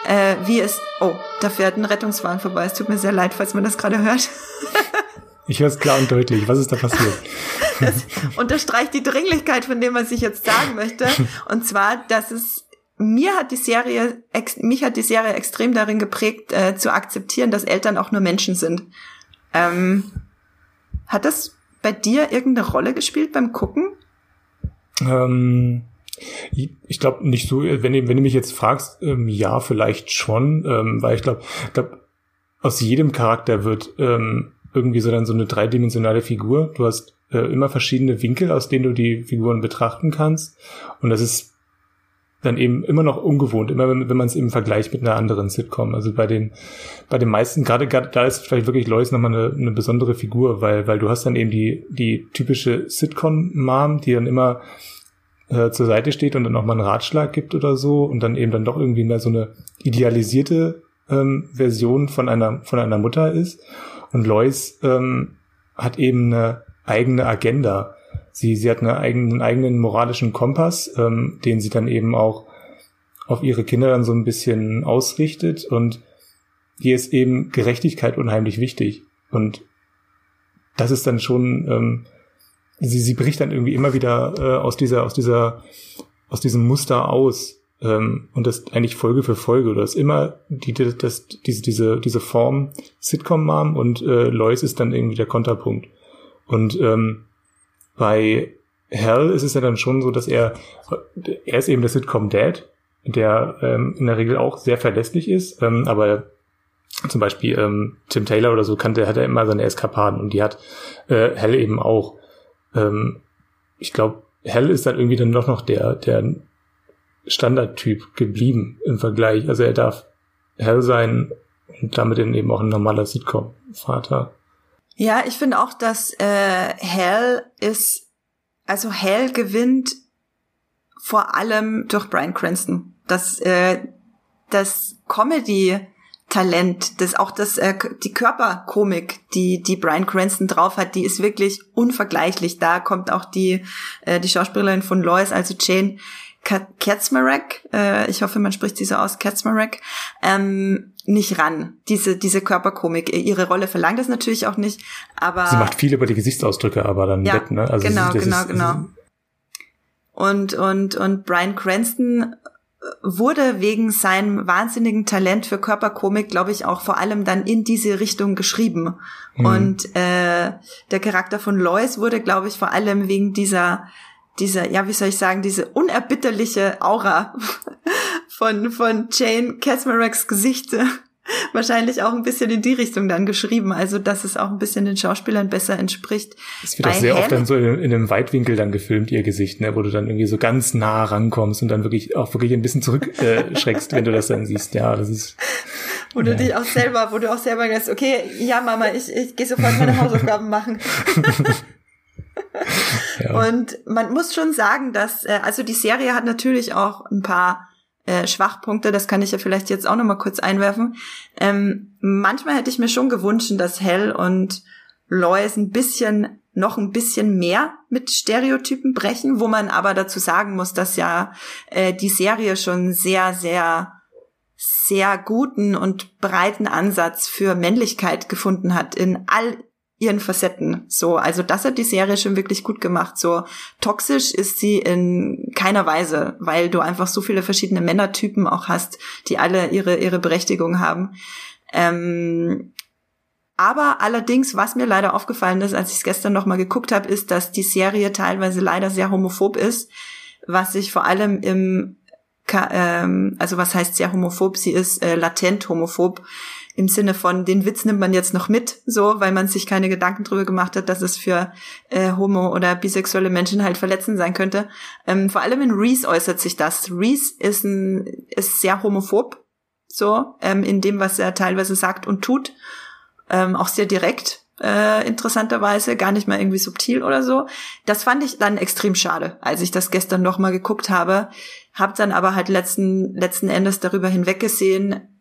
äh, wie es. Oh, da fährt ein Rettungswagen vorbei. Es tut mir sehr leid, falls man das gerade hört.
ich höre es klar und deutlich. Was ist da passiert?
Das unterstreicht die Dringlichkeit von dem, was ich jetzt sagen möchte. Und zwar, dass es mir hat die Serie, mich hat die Serie extrem darin geprägt, äh, zu akzeptieren, dass Eltern auch nur Menschen sind. Ähm, hat das bei dir irgendeine Rolle gespielt beim Gucken?
Ähm, ich glaube nicht so, wenn, wenn du mich jetzt fragst, ähm, ja, vielleicht schon, ähm, weil ich glaube, glaub, aus jedem Charakter wird ähm, irgendwie so dann so eine dreidimensionale Figur. Du hast äh, immer verschiedene Winkel, aus denen du die Figuren betrachten kannst. Und das ist dann eben immer noch ungewohnt, immer wenn, wenn man es im Vergleich mit einer anderen Sitcom. Also bei den, bei den meisten, gerade, gerade da ist vielleicht wirklich Lois nochmal eine, eine besondere Figur, weil, weil du hast dann eben die, die typische Sitcom-Mom, die dann immer äh, zur Seite steht und dann auch mal einen Ratschlag gibt oder so und dann eben dann doch irgendwie mehr so eine idealisierte ähm, Version von einer, von einer Mutter ist. Und Lois ähm, hat eben eine eigene Agenda. Sie, sie hat eine eigenen, einen eigenen moralischen Kompass, ähm, den sie dann eben auch auf ihre Kinder dann so ein bisschen ausrichtet und hier ist eben Gerechtigkeit unheimlich wichtig. Und das ist dann schon, ähm, sie, sie bricht dann irgendwie immer wieder äh, aus dieser, aus dieser, aus diesem Muster aus. Ähm, und das eigentlich Folge für Folge. Du hast immer die, das, diese, diese, diese Form Sitcom-Mom und äh, Lois ist dann irgendwie der Konterpunkt. Und ähm, bei Hell ist es ja dann schon so, dass er, er ist eben der Sitcom-Dad, der ähm, in der Regel auch sehr verlässlich ist, ähm, aber zum Beispiel ähm, Tim Taylor oder so kannte, hat er immer seine Eskapaden und die hat äh, Hell eben auch. Ähm, ich glaube, Hell ist dann irgendwie dann doch noch der, der Standardtyp geblieben im Vergleich. Also er darf Hell sein und damit eben auch ein normaler Sitcom-Vater.
Ja, ich finde auch, dass äh, Hell ist, also Hell gewinnt vor allem durch Brian Cranston. Das, äh, das Comedy-Talent, das auch das, äh, die Körperkomik, die, die Brian Cranston drauf hat, die ist wirklich unvergleichlich. Da kommt auch die, äh, die Schauspielerin von Lois, also Jane Katzmarek, äh, ich hoffe, man spricht sie so aus, Katzmarek, ähm, nicht ran. Diese, diese Körperkomik. Ihre Rolle verlangt das natürlich auch nicht, aber.
Sie macht viel über die Gesichtsausdrücke, aber dann
ja,
nett, ne?
Also genau, sie, genau, ist, genau. Und, und, und Brian Cranston wurde wegen seinem wahnsinnigen Talent für Körperkomik, glaube ich, auch vor allem dann in diese Richtung geschrieben. Mhm. Und äh, der Charakter von Lois wurde, glaube ich, vor allem wegen dieser diese, ja, wie soll ich sagen, diese unerbitterliche Aura von, von Jane Kasmareks Gesicht wahrscheinlich auch ein bisschen in die Richtung dann geschrieben, also dass es auch ein bisschen den Schauspielern besser entspricht.
Es wird Bei auch sehr Hell oft dann so in, in, einem Weitwinkel dann gefilmt, ihr Gesicht, ne, wo du dann irgendwie so ganz nah rankommst und dann wirklich auch wirklich ein bisschen zurückschreckst, äh, wenn du das dann siehst. Ja, das ist.
Wo ja. du dich auch selber, wo du auch selber sagst, okay, ja Mama, ich, ich gehe sofort meine Hausaufgaben machen. Und man muss schon sagen, dass, äh, also die Serie hat natürlich auch ein paar äh, Schwachpunkte, das kann ich ja vielleicht jetzt auch nochmal kurz einwerfen. Ähm, manchmal hätte ich mir schon gewünscht, dass Hell und Lois ein bisschen noch ein bisschen mehr mit Stereotypen brechen, wo man aber dazu sagen muss, dass ja äh, die Serie schon sehr, sehr, sehr guten und breiten Ansatz für Männlichkeit gefunden hat in all ihren Facetten. So, also das hat die Serie schon wirklich gut gemacht. So toxisch ist sie in keiner Weise, weil du einfach so viele verschiedene Männertypen auch hast, die alle ihre ihre Berechtigung haben. Ähm, aber allerdings, was mir leider aufgefallen ist, als ich es gestern noch mal geguckt habe, ist, dass die Serie teilweise leider sehr homophob ist, was sich vor allem im ähm, also was heißt sehr homophob? Sie ist äh, latent homophob im Sinne von, den Witz nimmt man jetzt noch mit, so, weil man sich keine Gedanken drüber gemacht hat, dass es für äh, homo- oder bisexuelle Menschen halt verletzend sein könnte. Ähm, vor allem in Reese äußert sich das. Reese ist, ein, ist sehr homophob, so, ähm, in dem, was er teilweise sagt und tut. Ähm, auch sehr direkt, äh, interessanterweise, gar nicht mal irgendwie subtil oder so. Das fand ich dann extrem schade, als ich das gestern noch mal geguckt habe. Hab dann aber halt letzten, letzten Endes darüber hinweggesehen,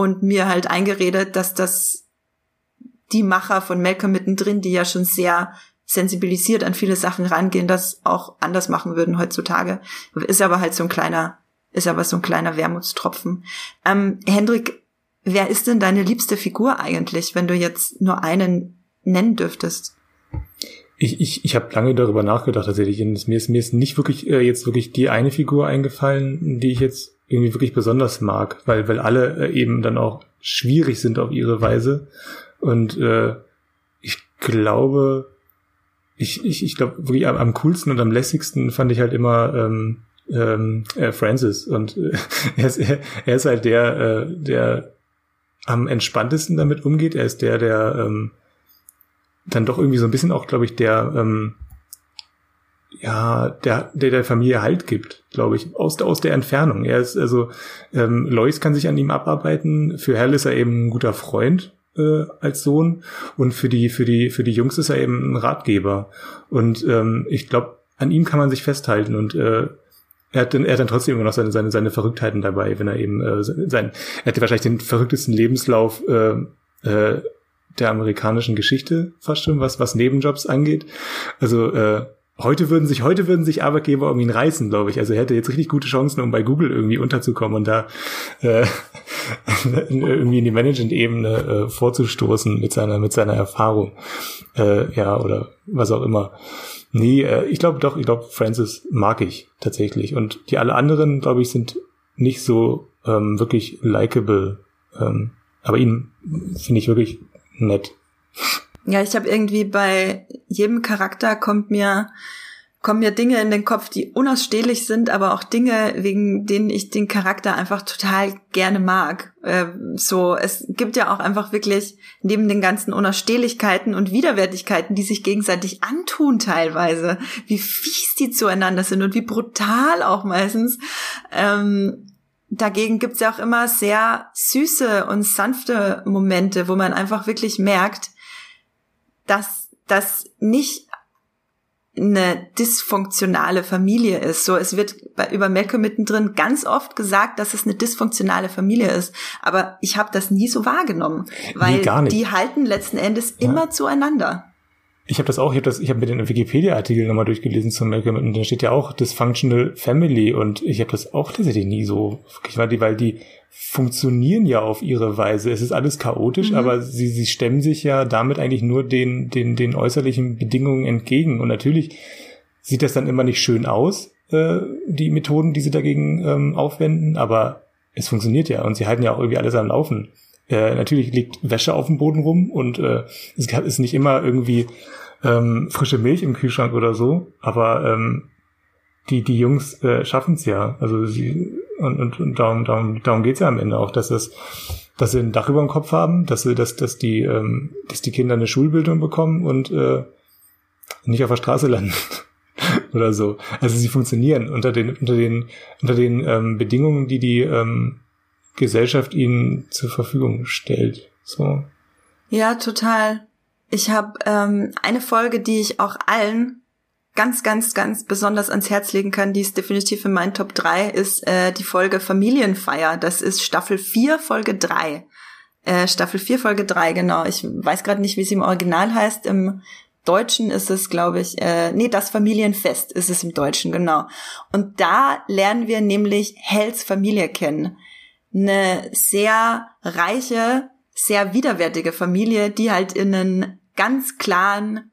und mir halt eingeredet, dass das die Macher von Malcolm mittendrin, die ja schon sehr sensibilisiert an viele Sachen rangehen, das auch anders machen würden heutzutage. Ist aber halt so ein kleiner, ist aber so ein kleiner Wermutstropfen. Ähm, Hendrik, wer ist denn deine liebste Figur eigentlich, wenn du jetzt nur einen nennen dürftest?
Ich, ich, ich habe lange darüber nachgedacht tatsächlich. Mir ist, mir ist nicht wirklich äh, jetzt wirklich die eine Figur eingefallen, die ich jetzt irgendwie wirklich besonders mag, weil, weil alle äh, eben dann auch schwierig sind auf ihre Weise. Und äh, ich glaube, ich, ich, ich glaube wirklich am, am coolsten und am lässigsten fand ich halt immer ähm, ähm, äh, Francis. Und äh, er, ist, er, er ist halt der, äh, der am entspanntesten damit umgeht. Er ist der, der ähm, dann doch irgendwie so ein bisschen auch, glaube ich, der ähm, ja, der, der der Familie Halt gibt, glaube ich, aus, aus der Entfernung. Er ist, also, ähm, Lois kann sich an ihm abarbeiten. Für Hal ist er eben ein guter Freund äh, als Sohn und für die, für die, für die Jungs ist er eben ein Ratgeber. Und ähm, ich glaube, an ihm kann man sich festhalten und äh, er hat, dann, er hat dann trotzdem immer noch seine, seine, seine Verrücktheiten dabei, wenn er eben äh, sein, er hatte wahrscheinlich den verrücktesten Lebenslauf äh, äh, der amerikanischen Geschichte fast schon, was, was Nebenjobs angeht. Also äh, heute würden sich, heute würden sich Arbeitgeber um ihn reißen, glaube ich. Also er hätte jetzt richtig gute Chancen, um bei Google irgendwie unterzukommen und da äh, irgendwie in die Management-Ebene äh, vorzustoßen mit seiner, mit seiner Erfahrung. Äh, ja, oder was auch immer. Nee, äh, ich glaube doch, ich glaube, Francis mag ich tatsächlich. Und die alle anderen, glaube ich, sind nicht so ähm, wirklich likable. Ähm, aber ihn finde ich wirklich nett.
Ja, ich habe irgendwie bei jedem Charakter kommt mir kommen mir Dinge in den Kopf, die unausstehlich sind, aber auch Dinge, wegen denen ich den Charakter einfach total gerne mag. Äh, so, es gibt ja auch einfach wirklich neben den ganzen Unausstehlichkeiten und Widerwärtigkeiten, die sich gegenseitig antun teilweise, wie fies die zueinander sind und wie brutal auch meistens. Ähm, dagegen gibt's ja auch immer sehr süße und sanfte Momente, wo man einfach wirklich merkt, dass das nicht eine dysfunktionale Familie ist. So, es wird bei, über Malcolm mittendrin ganz oft gesagt, dass es eine dysfunktionale Familie ist. Aber ich habe das nie so wahrgenommen, weil nee, die halten letzten Endes ja. immer zueinander.
Ich habe das auch, ich habe das, ich habe mir den Wikipedia-Artikel nochmal durchgelesen zum Malcolm und da steht ja auch Dysfunctional Family und ich habe das auch tatsächlich nie so, weil die, weil die funktionieren ja auf ihre Weise. Es ist alles chaotisch, mhm. aber sie, sie stemmen sich ja damit eigentlich nur den, den, den äußerlichen Bedingungen entgegen. Und natürlich sieht das dann immer nicht schön aus, äh, die Methoden, die sie dagegen ähm, aufwenden, aber es funktioniert ja und sie halten ja auch irgendwie alles am Laufen. Äh, natürlich liegt Wäsche auf dem Boden rum und äh, es ist nicht immer irgendwie ähm, frische Milch im Kühlschrank oder so, aber ähm, die, die Jungs äh, schaffen es ja. Also sie und, und, und darum, darum, darum geht's ja am Ende auch, dass es, dass sie ein Dach über dem Kopf haben, dass sie, dass, dass die, ähm, dass die Kinder eine Schulbildung bekommen und äh, nicht auf der Straße landen oder so. Also sie funktionieren unter den, unter den, unter den ähm, Bedingungen, die die ähm, Gesellschaft ihnen zur Verfügung stellt. So.
Ja, total. Ich habe ähm, eine Folge, die ich auch allen ganz, ganz, ganz besonders ans Herz legen kann, die ist definitiv in meinen Top 3, ist äh, die Folge Familienfeier. Das ist Staffel 4, Folge 3. Äh, Staffel 4, Folge 3, genau. Ich weiß gerade nicht, wie sie im Original heißt. Im Deutschen ist es, glaube ich, äh, nee, das Familienfest ist es im Deutschen, genau. Und da lernen wir nämlich Hells Familie kennen. Eine sehr reiche, sehr widerwärtige Familie, die halt in einen ganz klaren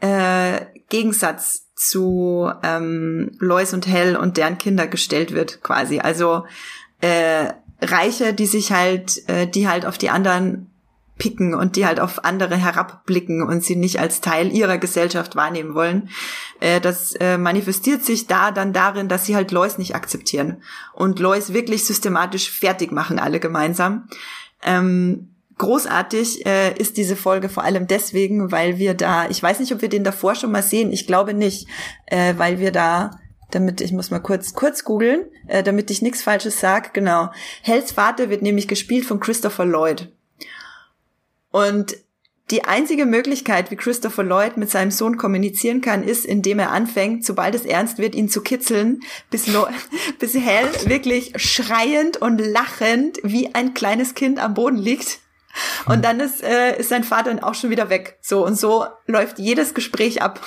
äh, Gegensatz zu ähm, Lois und Hell und deren Kinder gestellt wird, quasi. Also äh, Reiche, die sich halt, äh, die halt auf die anderen picken und die halt auf andere herabblicken und sie nicht als Teil ihrer Gesellschaft wahrnehmen wollen. Äh, das äh, manifestiert sich da dann darin, dass sie halt Lois nicht akzeptieren und Lois wirklich systematisch fertig machen, alle gemeinsam. Ähm, großartig äh, ist diese Folge vor allem deswegen, weil wir da, ich weiß nicht, ob wir den davor schon mal sehen, ich glaube nicht, äh, weil wir da damit ich muss mal kurz kurz googeln, äh, damit ich nichts Falsches sag. Genau, Hells Vater wird nämlich gespielt von Christopher Lloyd. Und die einzige Möglichkeit, wie Christopher Lloyd mit seinem Sohn kommunizieren kann, ist, indem er anfängt, sobald es ernst wird, ihn zu kitzeln, bis, Lo bis Hell wirklich schreiend und lachend wie ein kleines Kind am Boden liegt und dann ist, äh, ist sein Vater auch schon wieder weg. So und so läuft jedes Gespräch ab.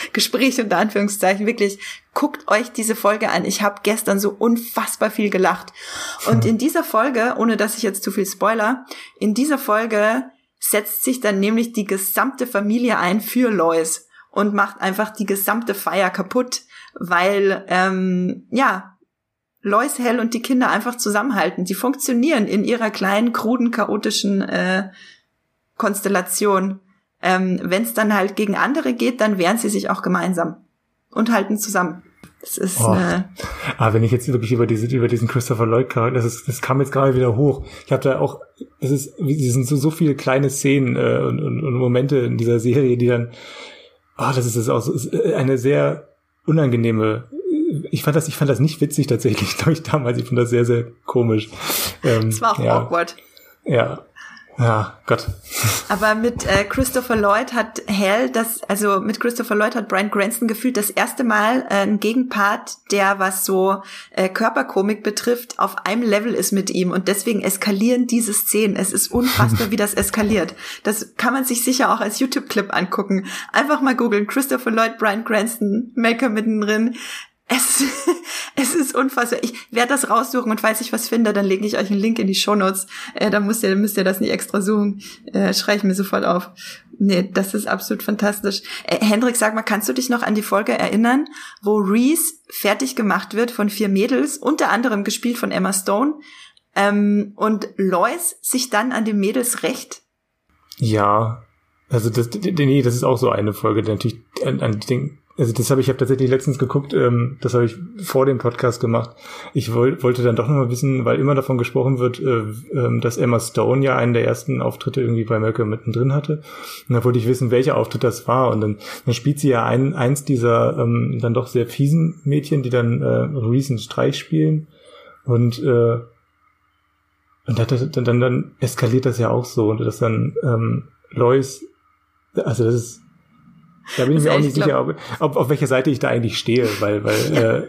Gespräch unter Anführungszeichen. Wirklich, guckt euch diese Folge an. Ich habe gestern so unfassbar viel gelacht. Und in dieser Folge, ohne dass ich jetzt zu viel spoiler, in dieser Folge setzt sich dann nämlich die gesamte Familie ein für Lois und macht einfach die gesamte Feier kaputt, weil ähm, ja Lois Hell und die Kinder einfach zusammenhalten. Die funktionieren in ihrer kleinen, kruden, chaotischen äh, Konstellation. Ähm, Wenn es dann halt gegen andere geht, dann wehren sie sich auch gemeinsam und halten zusammen. Das ist
Oh.
äh,
Ah, wenn ich jetzt wirklich über diese, über diesen Christopher Lloyd Charakter, das ist, das kam jetzt gerade wieder hoch. Ich habe da auch, es ist, es sind so, so viele kleine Szenen äh, und, und, und Momente in dieser Serie, die dann, ah, das ist, das ist auch so, ist eine sehr unangenehme. Ich fand das, ich fand das nicht witzig tatsächlich, glaube ich damals. Ich fand das sehr, sehr komisch. Ähm,
es war auch
ja,
awkward.
Ja, ja, Gott.
Aber mit äh, Christopher Lloyd hat Hell das, also mit Christopher Lloyd hat Brian Cranston gefühlt das erste Mal äh, ein Gegenpart, der was so äh, Körperkomik betrifft, auf einem Level ist mit ihm und deswegen eskalieren diese Szenen. Es ist unfassbar, wie das eskaliert. Das kann man sich sicher auch als YouTube-Clip angucken. Einfach mal googeln, Christopher Lloyd, Brian Cranston, Maker mittendrin. Es, es ist unfassbar. Ich werde das raussuchen und falls ich was finde, dann lege ich euch einen Link in die Shownotes. Äh, dann müsst ihr, müsst ihr das nicht extra suchen. Äh, Schreibe ich mir sofort auf. Nee, das ist absolut fantastisch. Äh, Hendrik, sag mal, kannst du dich noch an die Folge erinnern, wo Reese fertig gemacht wird von vier Mädels, unter anderem gespielt von Emma Stone, ähm, und Lois sich dann an den Mädels rächt?
Ja, also das, nee, das ist auch so eine Folge, die natürlich an, an den, also das habe ich, habe tatsächlich letztens geguckt, ähm, das habe ich vor dem Podcast gemacht. Ich woll, wollte dann doch nochmal wissen, weil immer davon gesprochen wird, äh, ähm, dass Emma Stone ja einen der ersten Auftritte irgendwie bei Malcolm mittendrin hatte. Und da wollte ich wissen, welcher Auftritt das war. Und dann, dann spielt sie ja ein, eins dieser ähm, dann doch sehr fiesen Mädchen, die dann äh, einen Streich spielen. Und äh, und dann, dann, dann, dann eskaliert das ja auch so. Und dass dann ähm, Lois, also das ist, da bin ich mir auch
ist
nicht sicher, ob, ob, auf welcher Seite ich da eigentlich stehe, weil, weil äh,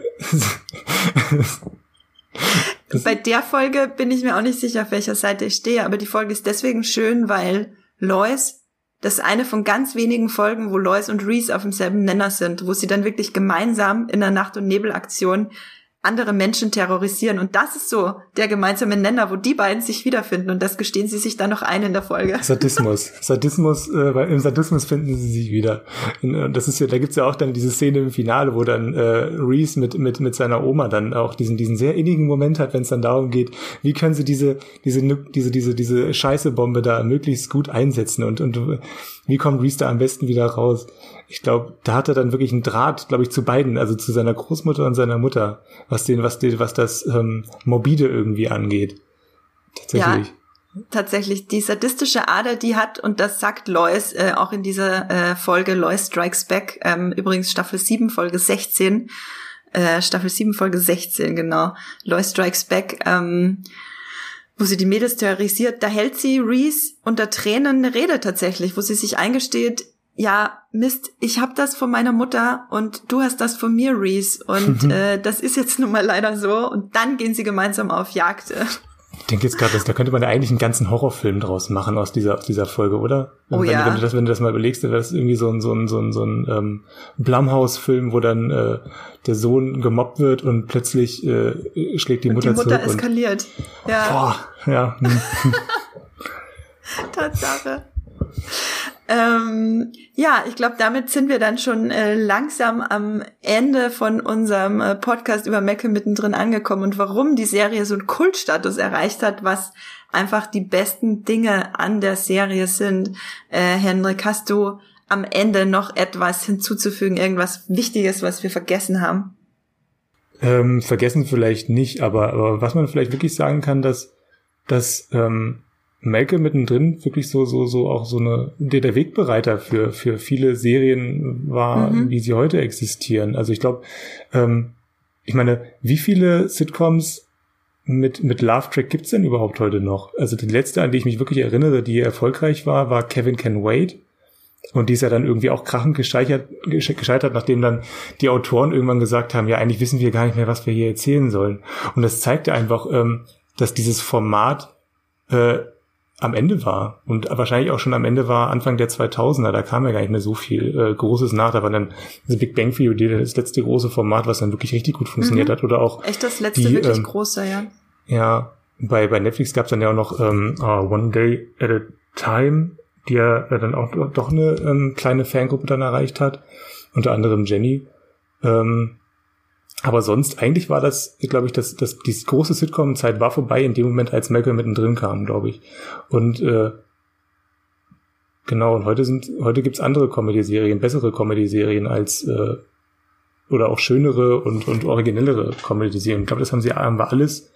Bei der Folge bin ich mir auch nicht sicher, auf welcher Seite ich stehe, aber die Folge ist deswegen schön, weil Lois, das ist eine von ganz wenigen Folgen, wo Lois und Reese auf demselben Nenner sind, wo sie dann wirklich gemeinsam in der Nacht- und Nebelaktion andere Menschen terrorisieren. Und das ist so der gemeinsame Nenner, wo die beiden sich wiederfinden. Und das gestehen sie sich dann noch ein in der Folge.
Sadismus. Sadismus, äh, weil im Sadismus finden sie sich wieder. Und, äh, das ist ja, da gibt's ja auch dann diese Szene im Finale, wo dann äh, Reese mit, mit, mit seiner Oma dann auch diesen, diesen sehr innigen Moment hat, wenn es dann darum geht, wie können sie diese, diese, diese, diese, diese Scheißebombe da möglichst gut einsetzen und, und äh, wie kommt Reese da am besten wieder raus? Ich glaube, da hat er dann wirklich einen Draht, glaube ich, zu beiden, also zu seiner Großmutter und seiner Mutter, was den, was den, was das ähm, morbide irgendwie angeht. Tatsächlich.
tatsächlich die sadistische Ader, die hat, und das sagt Lois äh, auch in dieser äh, Folge Lois Strikes Back, ähm, übrigens Staffel 7, Folge 16, äh, Staffel 7, Folge 16, genau, Lois Strikes Back, ähm, wo sie die Mädels terrorisiert, da hält sie Reese unter Tränen eine Rede tatsächlich, wo sie sich eingesteht, ja, Mist, ich hab das von meiner Mutter und du hast das von mir, Reese. Und äh, das ist jetzt nun mal leider so. Und dann gehen sie gemeinsam auf Jagd.
Ich denke jetzt gerade, da könnte man ja eigentlich einen ganzen Horrorfilm draus machen aus dieser, aus dieser Folge, oder?
Oh
wenn,
ja.
wenn, du das, wenn du das mal überlegst, wäre das irgendwie so ein, so ein, so ein, so ein ähm, Blumhouse-Film, wo dann äh, der Sohn gemobbt wird und plötzlich äh, schlägt die
Und
Mutter,
die Mutter
zurück. Und,
eskaliert. Ja,
boah, ja. hm.
Tatsache. Ähm, ja, ich glaube, damit sind wir dann schon äh, langsam am Ende von unserem äh, Podcast über Mecke mittendrin angekommen und warum die Serie so einen Kultstatus erreicht hat, was einfach die besten Dinge an der Serie sind. Äh, Henrik, hast du am Ende noch etwas hinzuzufügen, irgendwas Wichtiges, was wir vergessen haben?
Ähm, vergessen vielleicht nicht, aber, aber was man vielleicht wirklich sagen kann, dass, dass ähm, Malcolm mittendrin wirklich so, so, so auch so eine, der, der Wegbereiter für, für viele Serien war,
Mhm.
wie sie heute existieren. Also ich glaube, ähm, ich meine, wie viele Sitcoms mit, mit Love Track gibt's denn überhaupt heute noch? Also die letzte, an die ich mich wirklich erinnere, die erfolgreich war, war Kevin Can Wait. Und die ist ja dann irgendwie auch krachend gescheitert, gesche- gescheitert, nachdem dann die Autoren irgendwann gesagt haben, ja, eigentlich wissen wir gar nicht mehr, was wir hier erzählen sollen. Und das zeigt ja einfach, ähm, dass dieses Format äh, am Ende war und wahrscheinlich auch schon am Ende war Anfang der 2000er, da kam ja gar nicht mehr so viel äh, Großes nach, da war dann The Big Bang Theory das letzte große Format, was dann wirklich richtig gut funktioniert
Mhm.
hat oder auch
Echt das letzte
Die,
wirklich
ähm,
große, ja.
ja, bei, bei Netflix gab es dann ja auch noch ähm, uh, One Day at a Time, die ja äh, dann auch do- doch eine ähm, kleine Fangruppe dann erreicht hat. Unter anderem Jenny. Ähm, aber sonst, eigentlich war das, glaube ich, das, das, die große Sitcom-Zeit war vorbei in dem Moment, als Malcolm mittendrin kam, glaube ich. Und äh, genau, und heute sind, heute gibt's andere Comedy-Serien, bessere Comedy-Serien als äh, oder auch schönere und, und originellere Comedy-Serien. Ich glaube, das haben sie haben wir alles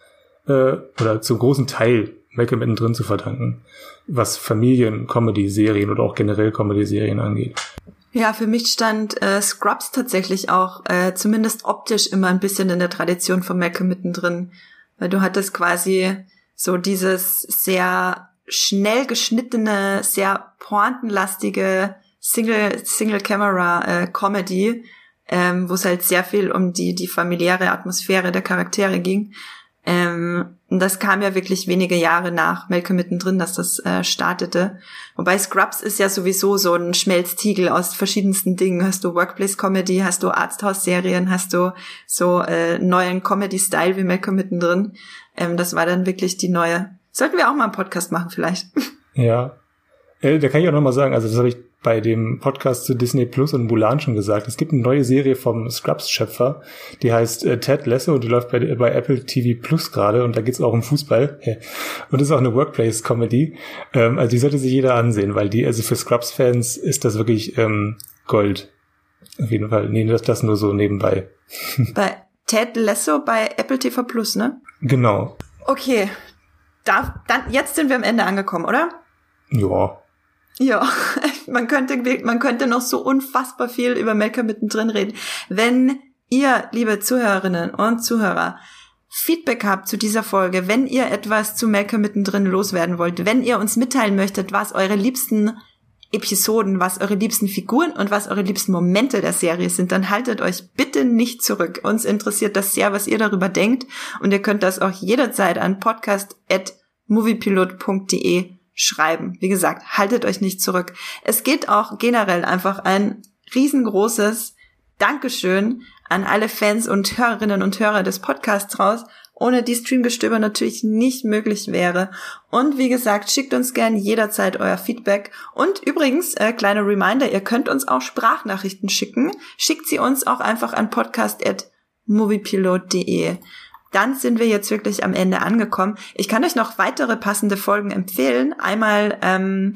äh, oder zum großen Teil Malcolm mittendrin zu verdanken, was Familien-Comedy-Serien oder auch generell Comedy-Serien angeht.
Ja, für mich stand äh, Scrubs tatsächlich auch äh, zumindest optisch immer ein bisschen in der Tradition von Malcolm mittendrin, weil du hattest quasi so dieses sehr schnell geschnittene, sehr pointenlastige Single Single Camera äh, Comedy, ähm, wo es halt sehr viel um die die familiäre Atmosphäre der Charaktere ging. Ähm, und das kam ja wirklich wenige Jahre nach Malcolm mittendrin, dass das äh, startete. Wobei Scrubs ist ja sowieso so ein Schmelztiegel aus verschiedensten Dingen. Hast du Workplace-Comedy, hast du Arzthaus-Serien, hast du so äh, neuen Comedy-Style wie Malcolm mittendrin. Ähm, das war dann wirklich die neue. Sollten wir auch mal einen Podcast machen vielleicht.
Ja. Äh, da kann ich auch noch mal sagen, also das habe ich bei dem Podcast zu Disney Plus und Mulan schon gesagt. Es gibt eine neue Serie vom Scrubs-Schöpfer, die heißt äh, Ted Lasso und die läuft bei, bei Apple TV Plus gerade und da geht's auch um Fußball. Und das ist auch eine Workplace-Comedy. Ähm, also die sollte sich jeder ansehen, weil die, also für Scrubs-Fans ist das wirklich ähm, Gold. Auf jeden Fall. Nee, das, das nur so nebenbei.
Bei Ted Lasso bei Apple TV Plus, ne?
Genau.
Okay. Da, dann, jetzt sind wir am Ende angekommen, oder?
Ja.
Ja, man könnte, man könnte noch so unfassbar viel über Malcolm mittendrin reden. Wenn ihr, liebe Zuhörerinnen und Zuhörer, Feedback habt zu dieser Folge, wenn ihr etwas zu Malcolm mittendrin loswerden wollt, wenn ihr uns mitteilen möchtet, was eure liebsten Episoden, was eure liebsten Figuren und was eure liebsten Momente der Serie sind, dann haltet euch bitte nicht zurück. Uns interessiert das sehr, was ihr darüber denkt und ihr könnt das auch jederzeit an podcast@moviepilot.de schreiben. Wie gesagt, haltet euch nicht zurück. Es geht auch generell einfach ein riesengroßes Dankeschön an alle Fans und Hörerinnen und Hörer des Podcasts raus, ohne die Streamgestöber natürlich nicht möglich wäre. Und wie gesagt, schickt uns gern jederzeit euer Feedback. Und übrigens, äh, kleiner Reminder, ihr könnt uns auch Sprachnachrichten schicken. Schickt sie uns auch einfach an podcast.moviepilot.de dann sind wir jetzt wirklich am Ende angekommen. Ich kann euch noch weitere passende Folgen empfehlen. Einmal ähm,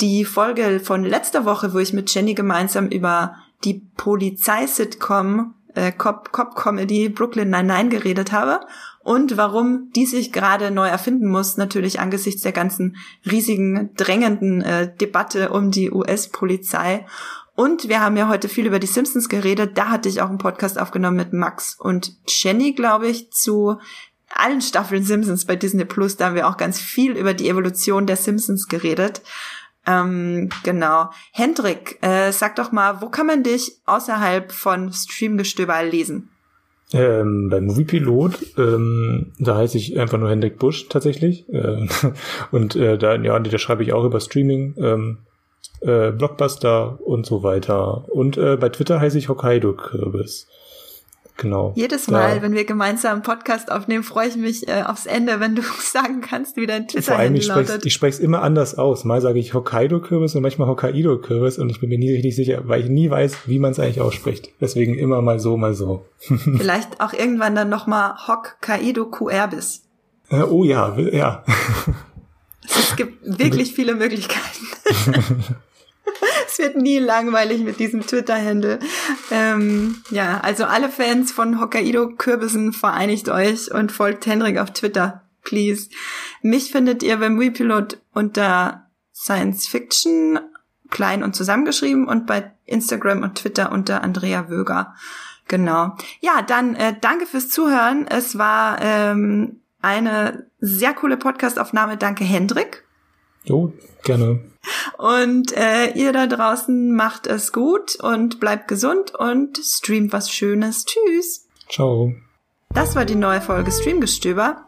die Folge von letzter Woche, wo ich mit Jenny gemeinsam über die Polizei-Sitcom äh, Cop, Cop Comedy Brooklyn Nine-Nine geredet habe und warum die sich gerade neu erfinden muss, natürlich angesichts der ganzen riesigen, drängenden äh, Debatte um die US-Polizei. Und wir haben ja heute viel über die Simpsons geredet. Da hatte ich auch einen Podcast aufgenommen mit Max und Jenny, glaube ich, zu allen Staffeln Simpsons bei Disney Plus. Da haben wir auch ganz viel über die Evolution der Simpsons geredet. Ähm, genau. Hendrik, äh, sag doch mal, wo kann man dich außerhalb von Streamgestöber lesen?
Ähm, beim Moviepilot, ähm, da heiße ich einfach nur Hendrik Busch tatsächlich. Äh, und äh, da, ja, da schreibe ich auch über Streaming. Ähm, äh, Blockbuster und so weiter. Und äh, bei Twitter heiße ich Hokkaido Kürbis. Genau.
Jedes Mal, da. wenn wir gemeinsam einen Podcast aufnehmen, freue ich mich äh, aufs Ende, wenn du sagen kannst, wie dein Twitter Vor allem,
ich spreche ich spreche es immer anders aus. Mal sage ich Hokkaido Kürbis und manchmal Hokkaido Kürbis und ich bin mir nie richtig sicher, weil ich nie weiß, wie man es eigentlich ausspricht. Deswegen immer mal so, mal so.
Vielleicht auch irgendwann dann nochmal Hokkaido Kürbis.
Äh, oh ja, ja.
Es gibt wirklich viele Möglichkeiten. es wird nie langweilig mit diesem Twitter-Handle. Ähm, ja, also alle Fans von Hokkaido Kürbissen vereinigt euch und folgt Hendrik auf Twitter, please. Mich findet ihr beim WePilot unter Science Fiction klein und zusammengeschrieben und bei Instagram und Twitter unter Andrea Wöger. Genau. Ja, dann äh, danke fürs Zuhören. Es war ähm, eine sehr coole Podcastaufnahme. Danke, Hendrik.
Jo, gerne.
Und äh, ihr da draußen macht es gut und bleibt gesund und streamt was Schönes. Tschüss.
Ciao.
Das war die neue Folge Streamgestöber.